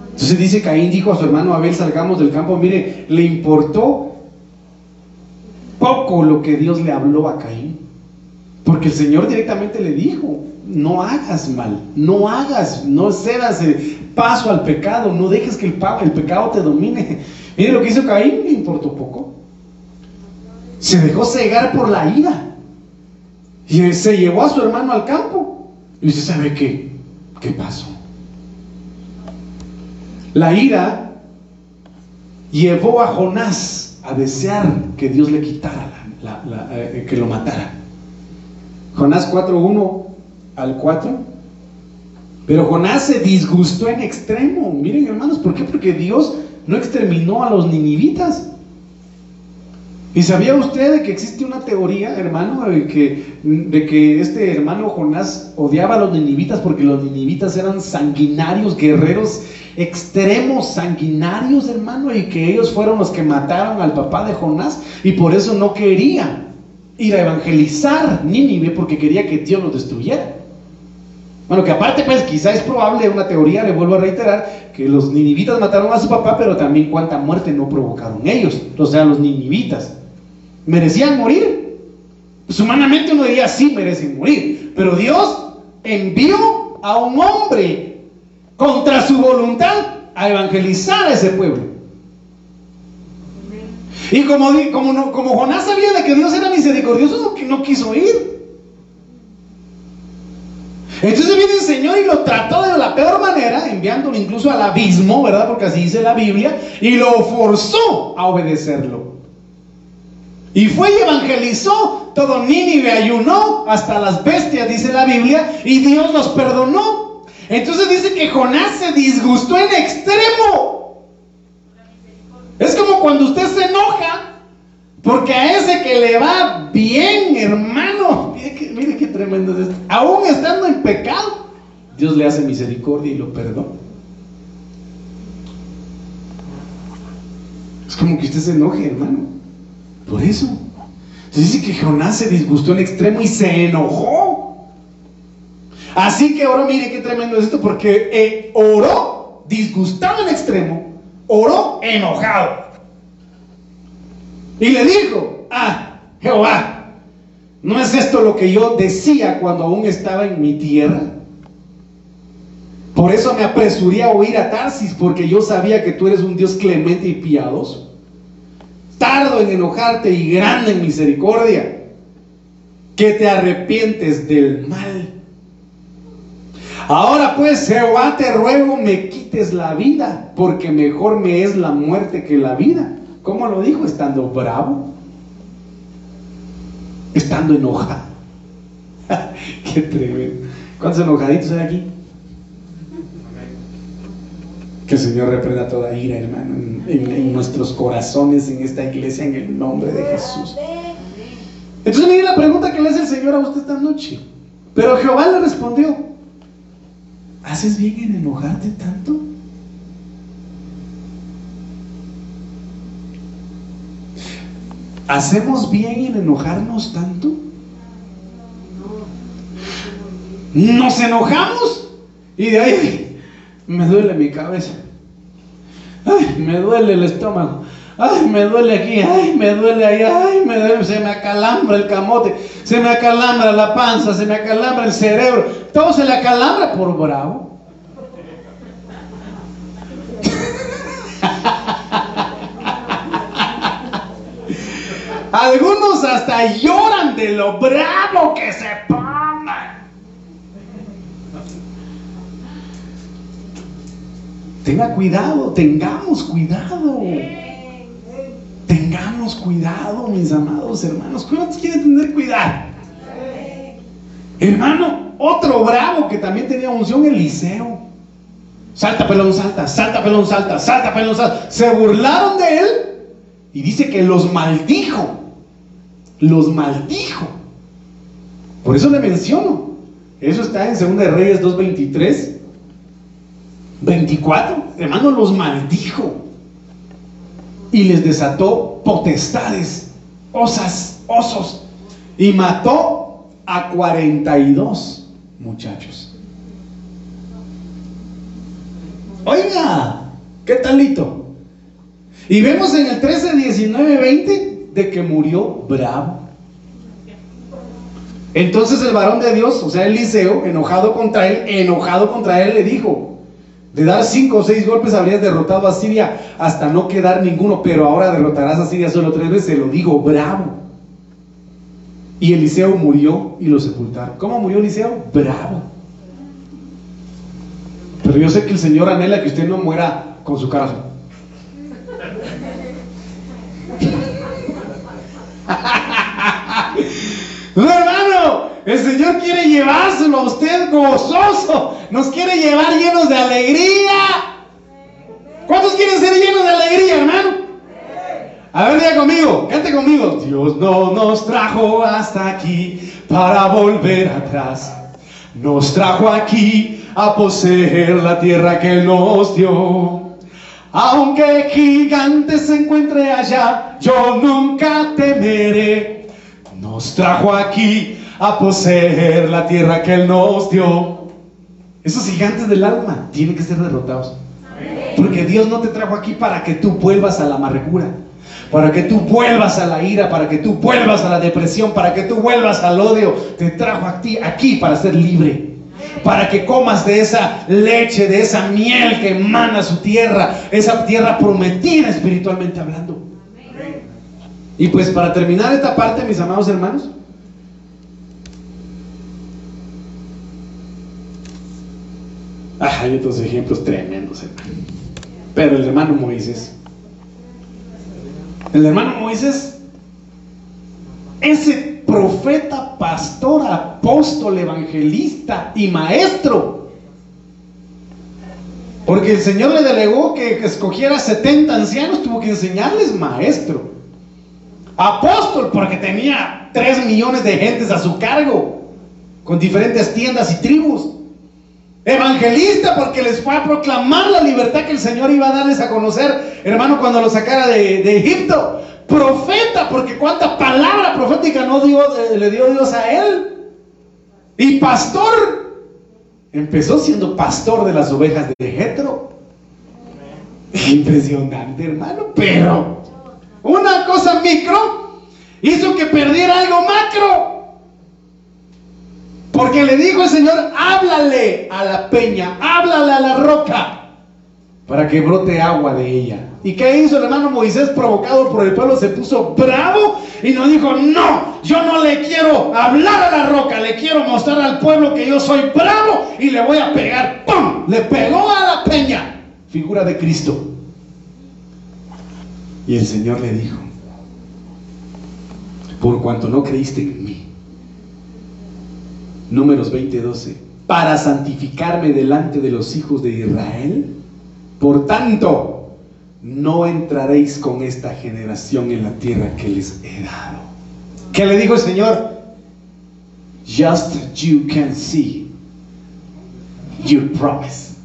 A: Entonces dice Caín dijo a su hermano Abel, salgamos del campo. Mire, le importó poco lo que Dios le habló a Caín. Porque el Señor directamente le dijo, no hagas mal, no hagas, no cedas paso al pecado, no dejes que el, el pecado te domine. Mire lo que hizo Caín, le importó poco. Se dejó cegar por la ira. Y se llevó a su hermano al campo. Y usted sabe qué, qué pasó. La ira llevó a Jonás a desear que Dios le quitara, eh, que lo matara. Jonás 4.1 al 4. Pero Jonás se disgustó en extremo. Miren hermanos, ¿por qué? Porque Dios no exterminó a los ninivitas. ¿Y sabía usted que existe una teoría, hermano, de que, de que este hermano Jonás odiaba a los ninivitas porque los ninivitas eran sanguinarios, guerreros extremos, sanguinarios, hermano, y que ellos fueron los que mataron al papá de Jonás y por eso no quería ir a evangelizar Nínive porque quería que Dios los destruyera? Bueno, que aparte, pues quizá es probable, una teoría, le vuelvo a reiterar, que los ninivitas mataron a su papá, pero también cuánta muerte no provocaron ellos, o sea, los ninivitas. ¿Merecían morir? Pues humanamente uno diría, sí, merecen morir. Pero Dios envió a un hombre contra su voluntad a evangelizar a ese pueblo. Y como, como, como Jonás sabía de que Dios era misericordioso, no, no quiso ir. Entonces viene el Señor y lo trató de la peor manera, enviándolo incluso al abismo, ¿verdad? Porque así dice la Biblia, y lo forzó a obedecerlo. Y fue y evangelizó, todo Nínive ayunó, hasta las bestias, dice la Biblia, y Dios los perdonó. Entonces dice que Jonás se disgustó en extremo. Es como cuando usted se enoja, porque a ese que le va bien, hermano, mire, qué tremendo es esto, aún estando en pecado, Dios le hace misericordia y lo perdona. Es como que usted se enoje, hermano. Por eso. Se dice que Jonás se disgustó en extremo y se enojó. Así que oró, mire qué tremendo es esto, porque eh, oró disgustado en extremo, oró enojado. Y le dijo, ah, Jehová, ¿no es esto lo que yo decía cuando aún estaba en mi tierra? Por eso me apresuré a oír a Tarsis, porque yo sabía que tú eres un Dios clemente y piadoso. Tardo en enojarte y grande en misericordia, que te arrepientes del mal. Ahora pues, Jehová, te ruego me quites la vida, porque mejor me es la muerte que la vida. ¿Cómo lo dijo? Estando bravo, estando enojado. Qué tremendo. ¿Cuántos enojaditos hay aquí? Que el Señor reprenda toda ira, hermano, en, nuestros corazones, en esta iglesia, en el nombre de Jesús. Entonces mire la pregunta que le hace el Señor a usted esta noche. Pero Jehová le respondió, ¿haces bien en enojarte tanto? ¿Hacemos bien en enojarnos tanto? Nos enojamos y de ahí me duele mi cabeza. Ay, me duele el estómago. Ay, me duele aquí. Ay, me duele allá. Ay, me duele. Se me acalambra el camote. Se me acalambra la panza. Se me acalambra el cerebro. Todo se le acalambra por bravo. Algunos hasta lloran de lo bravo que se pongan. Tenga cuidado, tengamos cuidado. Tengamos cuidado, mis amados hermanos. ¿Cuántos quieren tener cuidado? Hermano, otro bravo que también tenía unción, Eliseo. Salta, pelón, salta, salta, pelón, salta, salta, pelón, salta. Se burlaron de él y dice que los maldijo los maldijo. Por eso le menciono. Eso está en 2 Reyes 2.23. 24. Hermano, los maldijo. Y les desató potestades, osas, osos. Y mató a 42 muchachos. Oiga, ¿qué talito? Y vemos en el 13, 19, 20 de que murió bravo. Entonces el varón de Dios, o sea, Eliseo, enojado contra él, enojado contra él, le dijo, de dar cinco o seis golpes habrías derrotado a Siria hasta no quedar ninguno, pero ahora derrotarás a Siria solo tres veces, se lo digo, bravo. Y Eliseo murió y lo sepultaron. ¿Cómo murió Eliseo? Bravo. Pero yo sé que el Señor anhela que usted no muera con su cara el Señor quiere llevárselo a usted gozoso. Nos quiere llevar llenos de alegría. ¿Cuántos quieren ser llenos de alegría, hermano? A ver, diga conmigo, cante conmigo. Dios no nos trajo hasta aquí para volver atrás. Nos trajo aquí a poseer la tierra que nos dio. Aunque gigante se encuentre allá, yo nunca temeré. Nos trajo aquí a poseer la tierra que Él nos dio. Esos gigantes del alma tienen que ser derrotados. Porque Dios no te trajo aquí para que tú vuelvas a la amargura, para que tú vuelvas a la ira, para que tú vuelvas a la depresión, para que tú vuelvas al odio. Te trajo a ti aquí para ser libre para que comas de esa leche, de esa miel que emana su tierra, esa tierra prometida espiritualmente hablando. Y pues para terminar esta parte, mis amados hermanos, hay otros ejemplos tremendos. Pero el hermano Moisés, el hermano Moisés, ese profeta, pastor, apóstol, evangelista y maestro. Porque el Señor le delegó que escogiera 70 ancianos, tuvo que enseñarles maestro. Apóstol, porque tenía 3 millones de gentes a su cargo, con diferentes tiendas y tribus. Evangelista, porque les fue a proclamar la libertad que el Señor iba a darles a conocer, hermano, cuando lo sacara de, Egipto profeta, porque cuánta palabra profética no dio, eh, le dio Dios a él. Y pastor, Empezó siendo pastor de las ovejas de Jetro. Impresionante, hermano, pero una cosa micro hizo que perdiera algo macro. Porque le dijo el Señor, háblale a la peña, háblale a la roca, para que brote agua de ella. ¿Y qué hizo el hermano Moisés provocado por el pueblo? Se puso bravo y nos dijo, no, yo no le quiero hablar a la roca, le quiero mostrar al pueblo que yo soy bravo y le voy a pegar. ¡Pum! Le pegó a la peña, figura de Cristo. Y el Señor le dijo, por cuanto no creíste en números 20:12, para santificarme delante de los hijos de Israel, por tanto, no entraréis con esta generación en la tierra que les he dado. ¿Qué le dijo el Señor? Just you can see your promise.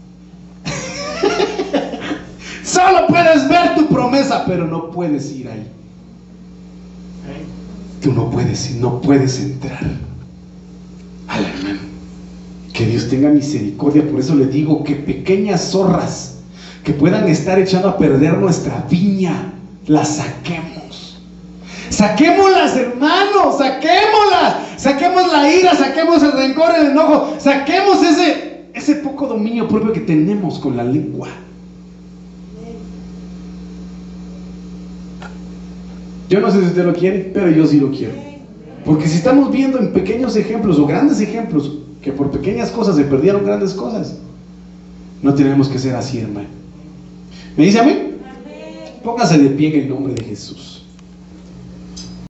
A: Solo puedes ver tu promesa, pero no puedes ir ahí. Tú no puedes no puedes entrar. Al hermano. Que Dios tenga misericordia. Por eso le digo que pequeñas zorras que puedan estar echando a perder nuestra viña, las saquemos. Saquémoslas, hermanos, saquémoslas. Saquemos la ira, saquemos el rencor, el enojo, saquemos ese, ese poco dominio propio que tenemos con la lengua. Yo no sé si usted lo quiere, pero yo sí lo quiero. Porque si estamos viendo en pequeños ejemplos o grandes ejemplos que por pequeñas cosas se perdieron grandes cosas, no tenemos que ser así, hermano. ¿Me dice a mí? Póngase de pie en el nombre de Jesús.